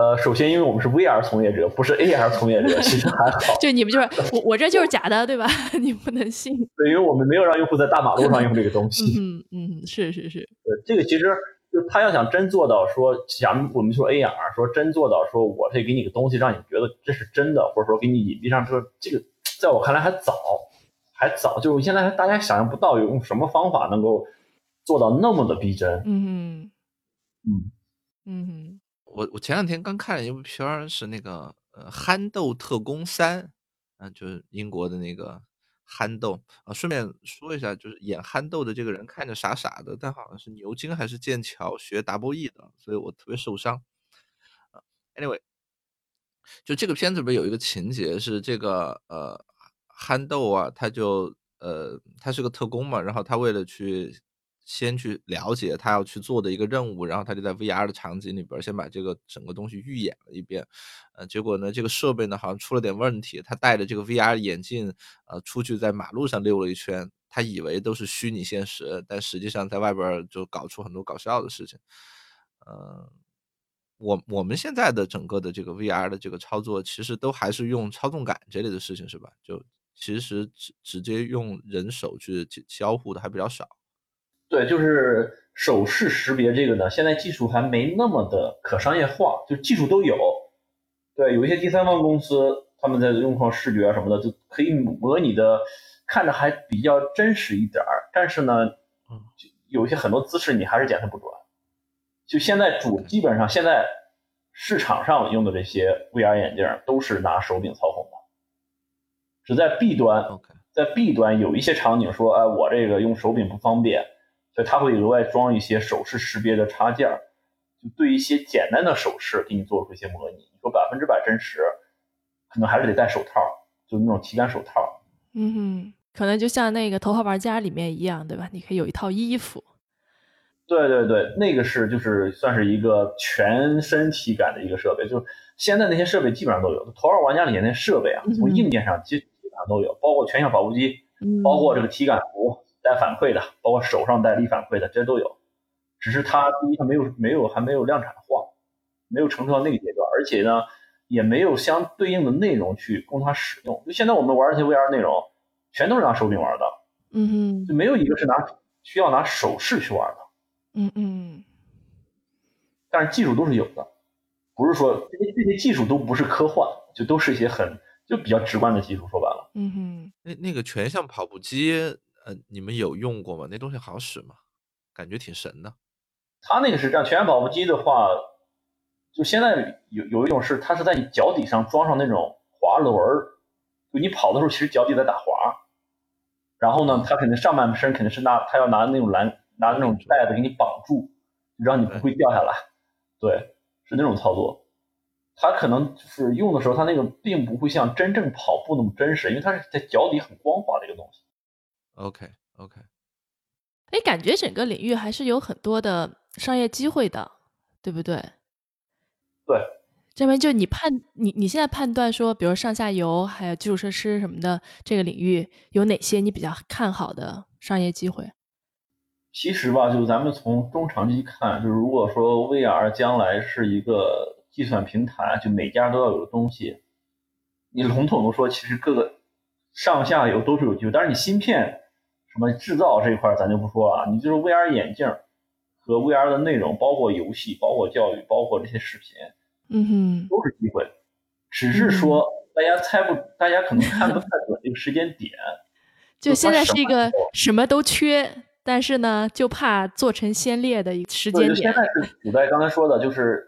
呃，首先因为我们是 VR 从业者，不是 AR 从业者，其实还好。就你们就是我，我这就是假的，对吧？你不能信。对，因为我们没有让用户在大马路上用这个东西。嗯嗯，是是是，对，这个其实就他要想真做到说，想我们说 AR，说真做到说我可以给你个东西，让你觉得这是真的，或者说给你隐蔽上说这个，在我看来还早，还早，就是现在大家想象不到用什么方法能够做到那么的逼真。嗯嗯嗯嗯我我前两天刚看了一部片儿，是那个呃《憨豆特工三》，啊、就是英国的那个憨豆啊。顺便说一下，就是演憨豆的这个人看着傻傻的，但好像是牛津还是剑桥学 W E 的，所以我特别受伤。啊，anyway，就这个片子里边有一个情节是这个呃憨豆啊，他就呃他是个特工嘛，然后他为了去先去了解他要去做的一个任务，然后他就在 VR 的场景里边先把这个整个东西预演了一遍，呃，结果呢，这个设备呢好像出了点问题，他戴着这个 VR 眼镜，呃，出去在马路上溜了一圈，他以为都是虚拟现实，但实际上在外边就搞出很多搞笑的事情，呃，我我们现在的整个的这个 VR 的这个操作，其实都还是用操纵杆这类的事情，是吧？就其实直直接用人手去交互的还比较少。对，就是手势识别这个呢，现在技术还没那么的可商业化，就技术都有。对，有一些第三方公司，他们在用上视觉啊什么的，就可以模拟的，看着还比较真实一点儿。但是呢，嗯，有一些很多姿势你还是检测不准。就现在主基本上现在市场上用的这些 VR 眼镜都是拿手柄操控的，只在 B 端在 B 端有一些场景说，哎，我这个用手柄不方便，所以它会额外装一些手势识别的插件儿，就对一些简单的手势给你做出一些模拟。你说百分之百真实，可能还是得戴手套，就那种体感手套。嗯哼，可能就像那个《头号玩家》里面一样，对吧？你可以有一套衣服。对对对，那个是就是算是一个全身体感的一个设备，就现在那些设备基本上都有。头号玩家里面那设备啊，从硬件上基基本上都有，包括全向跑步机，嗯，包括这个体感服带反馈的，包括手上带力反馈的，这些都有。只是它第一，它没有没有还没有量产化，没有成熟到那个阶段，而且呢，也没有相对应的内容去供它使用。就现在我们玩这些 VR 内容，全都是拿手柄玩的，嗯哼，就没有一个是拿需要拿手势去玩的。嗯嗯但是技术都是有的，不是说这些这些技术都不是科幻，就都是一些很就比较直观的技术。说白了，嗯哼，那那个全向跑步机，呃，你们有用过吗？那东西好使吗？感觉挺神的。它那个是这样，全跑步机的话，就现在有有一种是它是在你脚底上装上那种滑轮儿，就你跑的时候其实脚底在打滑，然后呢，它肯定上半身肯定是拿它要拿那种栏拿那种带子给你绑住，让你不会掉下来。对，是那种操作。它可能就是用的时候，它那个并不会像真正跑步那么真实，因为它是在脚底很光滑的一个东西。OK OK，哎，感觉整个领域还是有很多的商业机会的，对不对？对，这边就你判你你现在判断说，比如上下游还有基础设施什么的，这个领域有哪些你比较看好的商业机会？其实吧，就咱们从中长期看，就是如果说 VR 将来是一个计算平台，就每家都要有的东西，你笼统的说，其实各个上下游都是有机会。但是你芯片什么制造这一块咱就不说了，你就是 VR 眼镜和 VR 的内容，包括游戏、包括教育、包括这些视频，嗯哼，都是机会。只是说大家猜不，大家可能看不太准这个时间点。就现在是一个什么都缺，但是呢，就怕做成先烈的一个时，间点。就现在是古代刚才说的，就是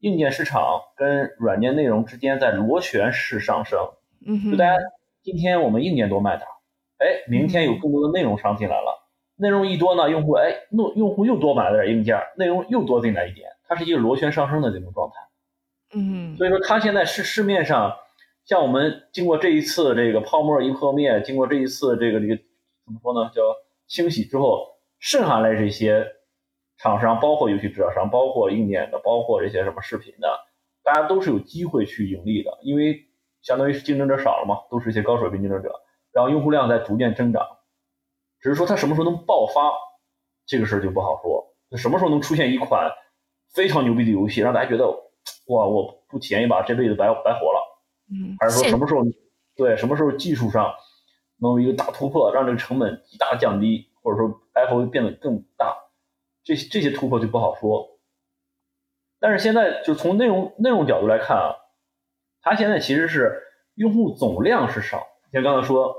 硬件市场跟软件内容之间在螺旋式上升。嗯哼，就大家今天我们硬件多卖点儿，哎，明天有更多的内容商进来了，内容一多呢，用户哎，用用户又多买了点硬件，内容又多进来一点，它是一个螺旋上升的这种状态。嗯，所以说，它现在是市面上，像我们经过这一次这个泡沫一破灭，经过这一次这个这个怎么说呢，叫清洗之后，剩下来这些厂商，包括游戏制造商，包括硬件的，包括这些什么视频的，大家都是有机会去盈利的，因为相当于是竞争者少了嘛，都是一些高水平竞争者，然后用户量在逐渐增长，只是说它什么时候能爆发，这个事儿就不好说，就什么时候能出现一款非常牛逼的游戏，让大家觉得哇，我不体验一把这辈子白白活了。嗯，还是说什么时候对什么时候技术上能有一个大突破，让这个成本极大降低，或者说 iPhone 变得更大，这这些突破就不好说。但是现在就从内容内容角度来看啊，它现在其实是用户总量是少，像刚才说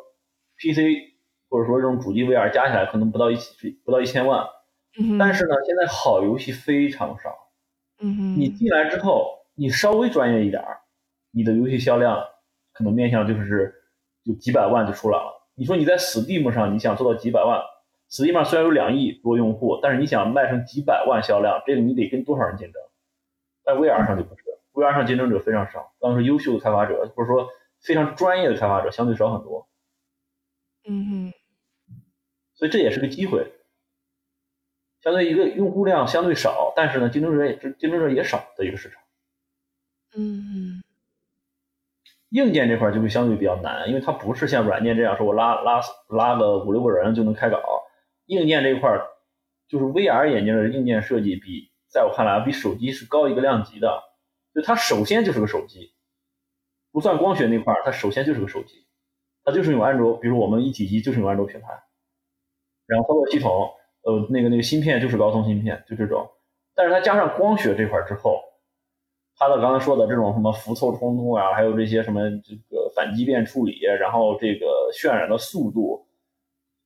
PC 或者说这种主机 VR 加起来可能不到一起不到一千万，但是呢，现在好游戏非常少。你进来之后，你稍微专业一点儿，你的游戏销量可能面向就是就几百万就出来了。你说你在 Steam 上你想做到几百万，Steam 上虽然有两亿多用户，但是你想卖成几百万销量，这个你得跟多少人竞争？在 VR 上就不是，VR 上竞争者非常少，当时优秀的开发者或者说非常专业的开发者相对少很多，嗯哼，所以这也是个机会。相对一个用户量相对少，但是呢竞争者也竞争者也少的一个市场。嗯哼，硬件这块就会相对比较难，因为它不是像软件这样说我拉拉拉个五六个人就能开搞。硬件这块就是 VR 眼镜的硬件设计比在我看来比手机是高一个量级的，就它首先就是个手机，不算光学那块，它首先就是个手机，它就是用安卓，比如我们一体机就是用安卓平台，然后操作系统呃那个那个芯片就是高通芯片，就这种，但是它加上光学这块之后。它的刚才说的这种什么浮凑冲突啊，还有这些什么这个反畸变处理，然后这个渲染的速度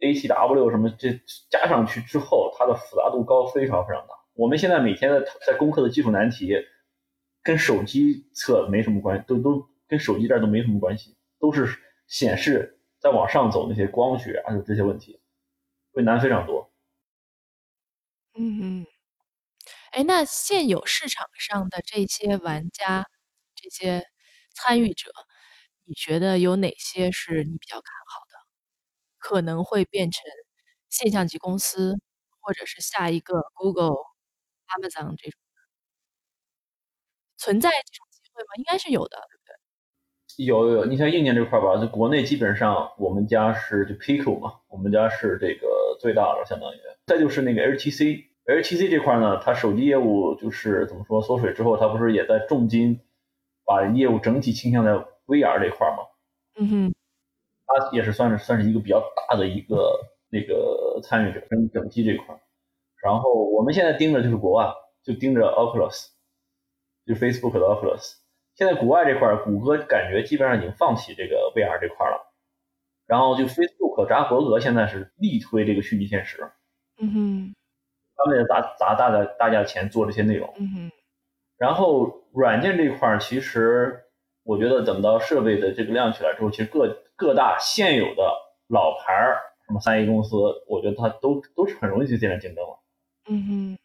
，ATW 什么这加上去之后，它的复杂度高非常非常大。我们现在每天在在攻克的技术难题，跟手机测没什么关系，都都跟手机这儿都没什么关系，都是显示再往上走那些光学啊，就这些问题，会难非常多。嗯嗯。哎，那现有市场上的这些玩家、这些参与者，你觉得有哪些是你比较看好的？可能会变成现象级公司，或者是下一个 Google、Amazon 这种，存在这种机会吗？应该是有的，有有，你像硬件这块吧，就国内基本上我们家是就 Pico 嘛，我们家是这个最大的，相当于。再就是那个 HTC。HTC 这块呢，它手机业务就是怎么说缩水之后，它不是也在重金把业务整体倾向在 VR 这块吗？嗯哼，它也是算是算是一个比较大的一个那个参与者，跟整机这块。然后我们现在盯着就是国外，就盯着 Oculus，就 Facebook 的 Oculus。现在国外这块，谷歌感觉基本上已经放弃这个 VR 这块了。然后就 Facebook 扎克伯格现在是力推这个虚拟现实。嗯哼。他们也砸砸大的大价钱做这些内容，嗯哼，然后软件这一块儿，其实我觉得等到设备的这个量起来之后，其实各各大现有的老牌儿什么三 A 公司，我觉得它都都是很容易去进来竞争了。嗯哼，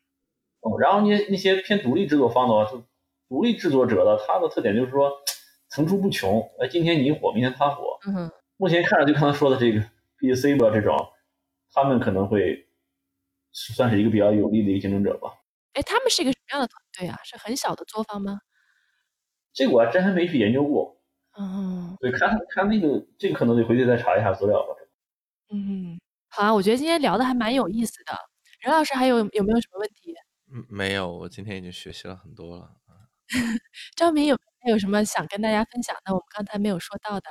哦，然后那那些偏独立制作方的话，就独立制作者的他的特点就是说 层出不穷，哎，今天你火，明天他火。嗯哼，目前看着就刚才说的这个 PC 吧这种，他们可能会。算是一个比较有利的一个竞争者吧。哎，他们是一个什么样的团队啊？是很小的作坊吗？这个我还真还没去研究过。嗯，对，看看那个，这个可能得回去再查一下资料吧。嗯，好啊，我觉得今天聊的还蛮有意思的。任老师还有有没有什么问题？嗯，没有，我今天已经学习了很多了。张明有还有什么想跟大家分享的？我们刚才没有说到的。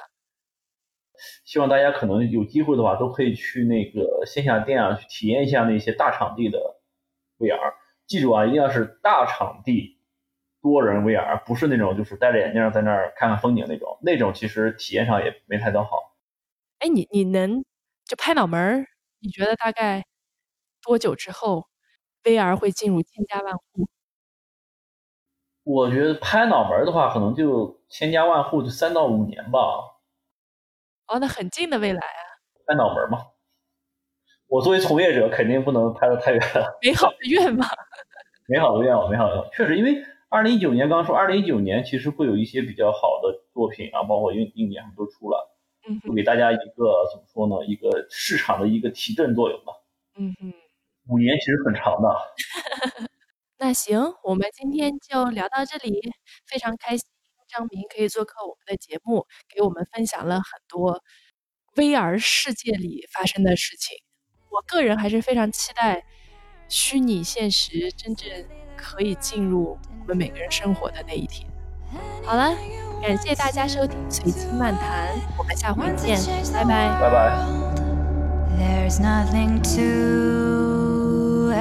希望大家可能有机会的话，都可以去那个线下店啊，去体验一下那些大场地的 VR。记住啊，一定要是大场地多人 VR，不是那种就是戴着眼镜在那儿看看风景那种，那种其实体验上也没太多好。哎，你你能就拍脑门儿？你觉得大概多久之后 VR 会进入千家万户？我觉得拍脑门的话，可能就千家万户，就三到五年吧。哦，那很近的未来啊！拍脑门嘛，我作为从业者，肯定不能拍的太远了。美好的愿望，美好的愿望，美好的愿望。确实，因为二零一九年刚说，二零一九年其实会有一些比较好的作品啊，包括硬硬件都出了，嗯会给大家一个怎么说呢？一个市场的一个提振作用吧。嗯哼。五年其实很长的。那行，我们今天就聊到这里。非常开心，张明可以做客我们的节目，给我们分享了很多 VR 世界里发生的事情。我个人还是非常期待虚拟现实真正可以进入我们每个人生活的那一天。好了，感谢大家收听《随机漫谈》，我们下回见，拜拜。拜拜。There's nothing to